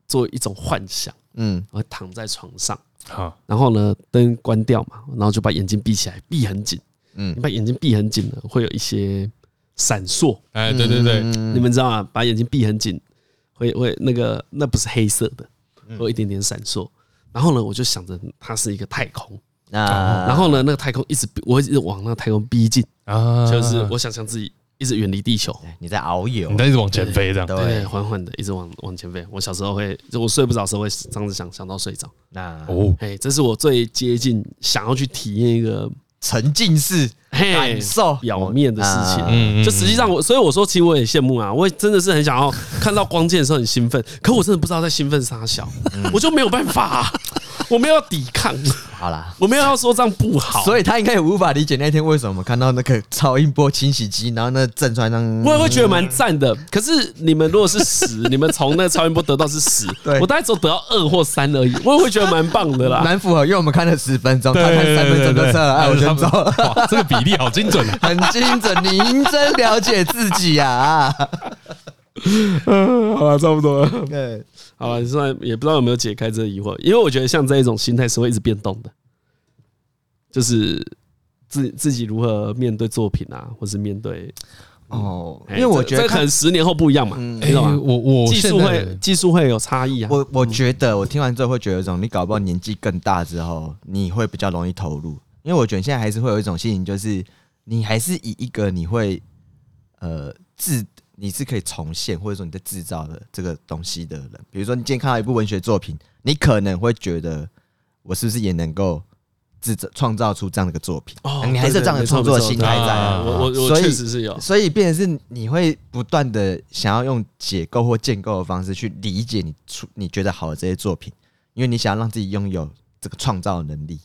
做一种幻想，嗯，我躺在床上，好，然后呢灯关掉嘛，然后就把眼睛闭起来，闭很紧，嗯，你把眼睛闭很紧了，会有一些闪烁，哎，对对对，你们知道吗？把眼睛闭很紧，会会那个那不是黑色的，会有一点点闪烁，然后呢，我就想着它是一个太空啊，然后呢，那个太空一直我一直往那个太空逼近啊，就是我想象自己。一直远离地球，你在遨游，你在一直往前飞，这样对，缓缓的一直往往前飞。我小时候会，就我睡不着的时候会这样子想，想到睡着。那哦，哎，这是我最接近想要去体验一个沉浸式感受表面的事情。嗯，就实际上我，所以我说，其实我也羡慕啊，我真的是很想要看到光剑的时候很兴奋，可我真的不知道在兴奋啥小，我就没有办法。[LAUGHS] 我没有抵抗，好啦，我没有要说这样不好，所以他应该也无法理解那天为什么我们看到那个超音波清洗机，然后那震出来那，我也会觉得蛮赞的。可是你们如果是十，[LAUGHS] 你们从那个超音波得到是十，对。我大概只有得到二或三而已，我也会觉得蛮棒的啦，蛮符合，因为我们看了十分钟，他看三分钟就撤了，哎，我先走。了，哇，这个比例好精准啊，很精准，您真了解自己呀。嗯，[LAUGHS] 好了，差不多了。对，好了，算也不知道有没有解开这个疑惑，因为我觉得像这一种心态是会一直变动的，就是自自己如何面对作品啊，或是面对哦，因为我觉得可能十年后不一样嘛，知道吗？我我技术会技术会有差异啊。我我觉得我听完之后会觉得，一种你搞不好年纪更大之后，你会比较容易投入，因为我觉得现在还是会有一种心情，就是你还是以一个你会呃自。你是可以重现，或者说你在制造的这个东西的人，比如说你今天看到一部文学作品，你可能会觉得我是不是也能够制造创造出这样的一个作品？哦，你还是有这样的创作的心态在。我我我确实是有，所以变成是你会不断的想要用解构或建构的方式去理解你出你觉得好的这些作品，因为你想要让自己拥有这个创造的能力，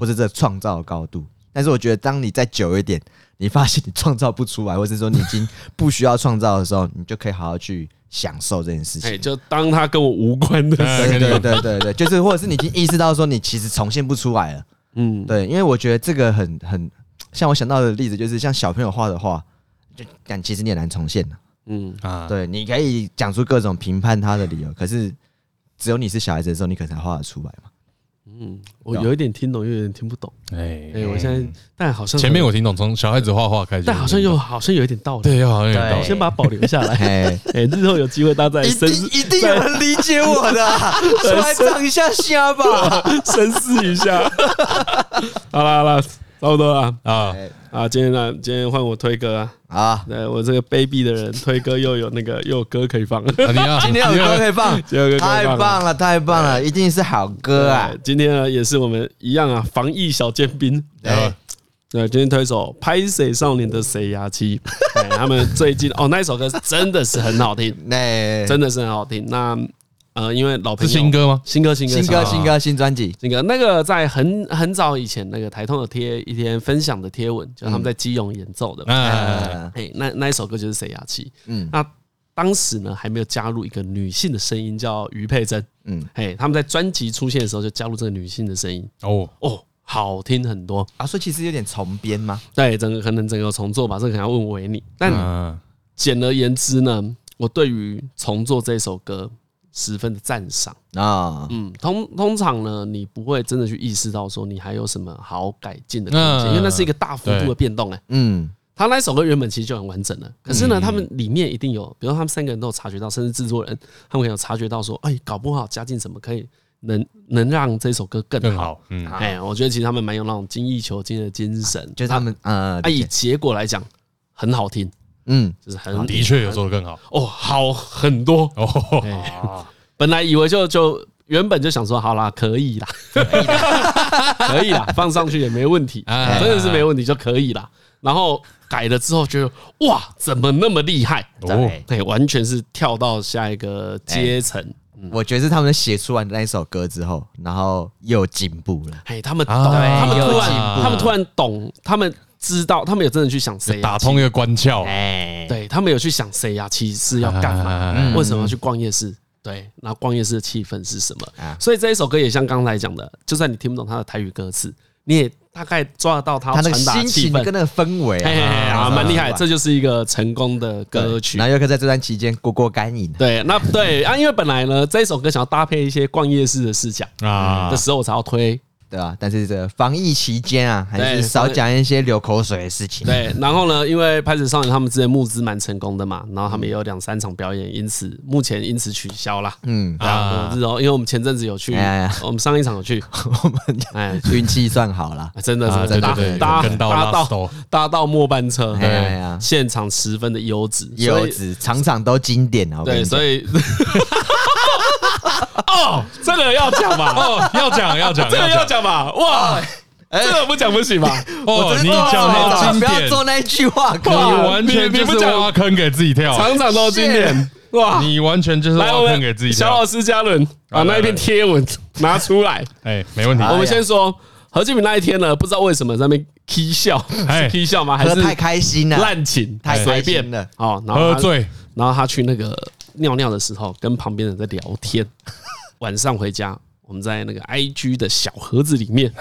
或者这创造的高度。但是我觉得，当你再久一点。你发现你创造不出来，[LAUGHS] 或者说你已经不需要创造的时候，你就可以好好去享受这件事情。就当它跟我无关的事情。对对对 [LAUGHS] 对，就是或者是你已经意识到说你其实重现不出来了。嗯，对，因为我觉得这个很很像我想到的例子，就是像小朋友画的画，就但其实你也难重现的。嗯啊，对，你可以讲出各种评判他的理由，可是只有你是小孩子的时候，你可能才画得出来嘛。嗯，我有一点听懂，又有点听不懂。哎哎，我现在但好像前面我听懂，从小孩子画画开始，但好像又好像有一点道理。对，又好像有道理。先把它保留下来。哎哎，日后有机会大家再深，一定有人理解我的。[LAUGHS] 出来长一下虾吧，[LAUGHS] 深思一下。[LAUGHS] 好了好了，差不多了啊。啊，今天呢，今天换我推歌啊！啊，对我这个卑鄙的人推歌又有那个 [LAUGHS] 又 [LAUGHS] 有歌可以放，今天有歌可以放，太棒了，太棒了，一定是好歌啊！今天呢，也是我们一样啊，防疫小尖兵，对，对，今天推首《拍谁少年的谁牙期》，[LAUGHS] 他们最近哦，那一首歌真的是很好听，那真的是很好听，那。呃，因为老朋友是新歌吗？新歌，新歌，新歌，新歌，新专辑。新歌那个在很很早以前，那个台通有贴一篇分享的贴文，就他们在基隆演奏的。哎，那那一首歌就是《谁牙七》。嗯，那当时呢还没有加入一个女性的声音，叫余佩珍。嗯，哎，他们在专辑出现的时候就加入这个女性的声音。哦哦，好听很多啊！所以其实有点重编吗？对，整个可能整个重做吧，这个可能要问维尼。但简而言之呢，我对于重做这首歌。十分的赞赏。啊，嗯，通通常呢，你不会真的去意识到说你还有什么好改进的空间，因为那是一个大幅度的变动哎，嗯，他那首歌原本其实就很完整了，可是呢，他们里面一定有，比如他们三个人都有察觉到，甚至制作人他们有察觉到说，哎，搞不好加进什么可以能能让这首歌更好，嗯，哎，我觉得其实他们蛮有那种精益求精的精神，就是他们呃，以结果来讲很好听。嗯，就是很的确有做得更好哦，好很多哦。本来以为就就原本就想说好啦，可以啦，[LAUGHS] 可以啦，放上去也没问题，真的是没问题就可以啦。然后改了之后觉得哇，怎么那么厉害？哦，对，完全是跳到下一个阶层。我觉得是他们写出完那一首歌之后，然后又进步了。哎，他们懂，他们突然，他们突然懂，他们知道，他们有真的去想谁打通一个关窍。哎，对他们有去想谁呀？其实是要干嘛？为什么要去逛夜市？对，然后逛夜市的气氛是什么？所以这一首歌也像刚才讲的，就算你听不懂他的台语歌词，你也。大概抓得到他他那个心情跟那个氛围啊，蛮厉害，这就是一个成功的歌曲。然后又可以在这段期间过过干瘾。对，那对啊，因为本来呢，这一首歌想要搭配一些逛夜市的事项啊的时候，我才要推。对啊，但是这个防疫期间啊，还是少讲一些流口水的事情。对，然后呢，因为拍子少年他们之前募资蛮成功的嘛，然后他们也有两三场表演，因此目前因此取消了。嗯啊，是哦，因为我们前阵子有去，我们上一场有去，[LAUGHS] 我们哎运气算好了，真的是搭搭搭到搭到末班车，对。呀，现场十分的优质，优质场场都经典啊。对，所以。[LAUGHS] [LAUGHS] 哦，这个要讲吧？哦，要讲要讲，这个要讲吧？哇，这个不讲不行吧？哦，你讲到经典，不要做那句话，你完全就是挖坑给自己跳，场场都经典哇！你完全就是挖坑给自己跳。小老师嘉伦把那一篇贴文拿出来，哎，没问题。我们先说何敬明那一天呢，不知道为什么在那边 k 笑，是 k 笑吗？还是太开心了？滥情，太随便了。哦，喝醉，然后他去那个尿尿的时候，跟旁边人在聊天。[LAUGHS] 晚上回家，我们在那个 IG 的小盒子里面，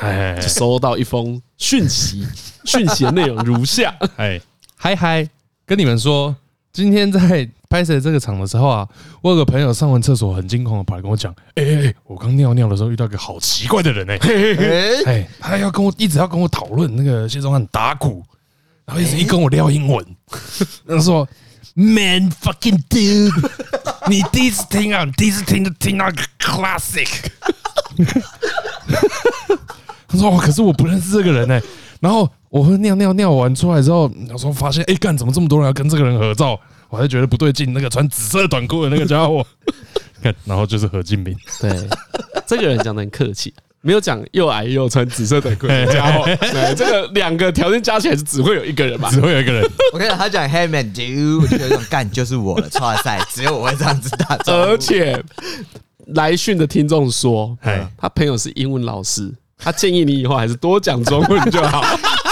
就收到一封讯息，[LAUGHS] 讯息的内容如下：哎，嗨嗨，跟你们说，今天在拍摄这个场的时候啊，我有个朋友上完厕所很惊恐的跑来跟我讲，哎哎，我刚尿尿的时候遇到一个好奇怪的人哎，哎，他要跟我一直要跟我讨论那个谢宗汉打鼓，然后一直一跟我聊英文，[LAUGHS] 他说。Man fucking dude，你第一次听啊，第一次听就听到一个 classic。他说：“可是我不认识这个人呢。”然后我喝尿尿尿完出来之后，有时候发现，哎，干怎么这么多人要跟这个人合照？我还觉得不对劲。那个穿紫色短裤的那个家伙，[LAUGHS] 看，然后就是何敬明。对，这个人讲的很客气。没有讲又矮又穿紫色短裤的家伙，对，这个两个条件加起来是只会有一个人吧？只会有一个人。[LAUGHS] 我跟你讲，他讲 Hey man dude，我就觉得干就是我了，超赛，只有我会这样子打。而且来讯的听众说，他朋友是英文老师，他建议你以后还是多讲中文就好。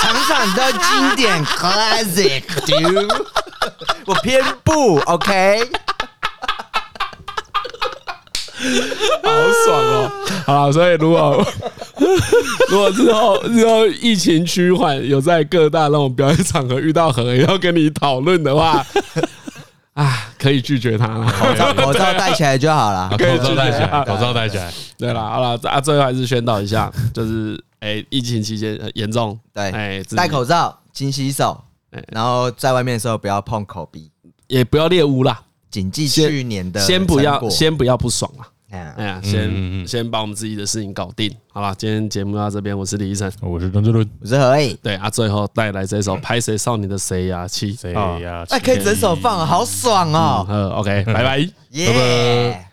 场场的经典 classic dude，我偏不 OK。好爽哦！好，所以如果如果之后之后疫情趋缓，有在各大那种表演场合遇到何恩要跟你讨论的话，啊，可以拒绝他了。口罩 [LAUGHS] 口罩戴起来就好了，[LAUGHS] 口罩戴起来，口罩戴起来。对了，好了，啊，最后还是宣导一下，就是哎，疫情期间严重，对，哎，戴口罩，勤洗手，然后在外面的时候不要碰口鼻，也不要猎物啦。谨记去年的，先不要，先不要不爽啊！哎呀，先先把我们自己的事情搞定，好了。今天节目到这边，我是李医生，我是张志伦，我是何毅。对啊，最后带来这首《拍谁少年的谁呀七》，谁呀？哎，可以整首放，好爽哦！嗯，OK，拜拜，[LAUGHS] 拜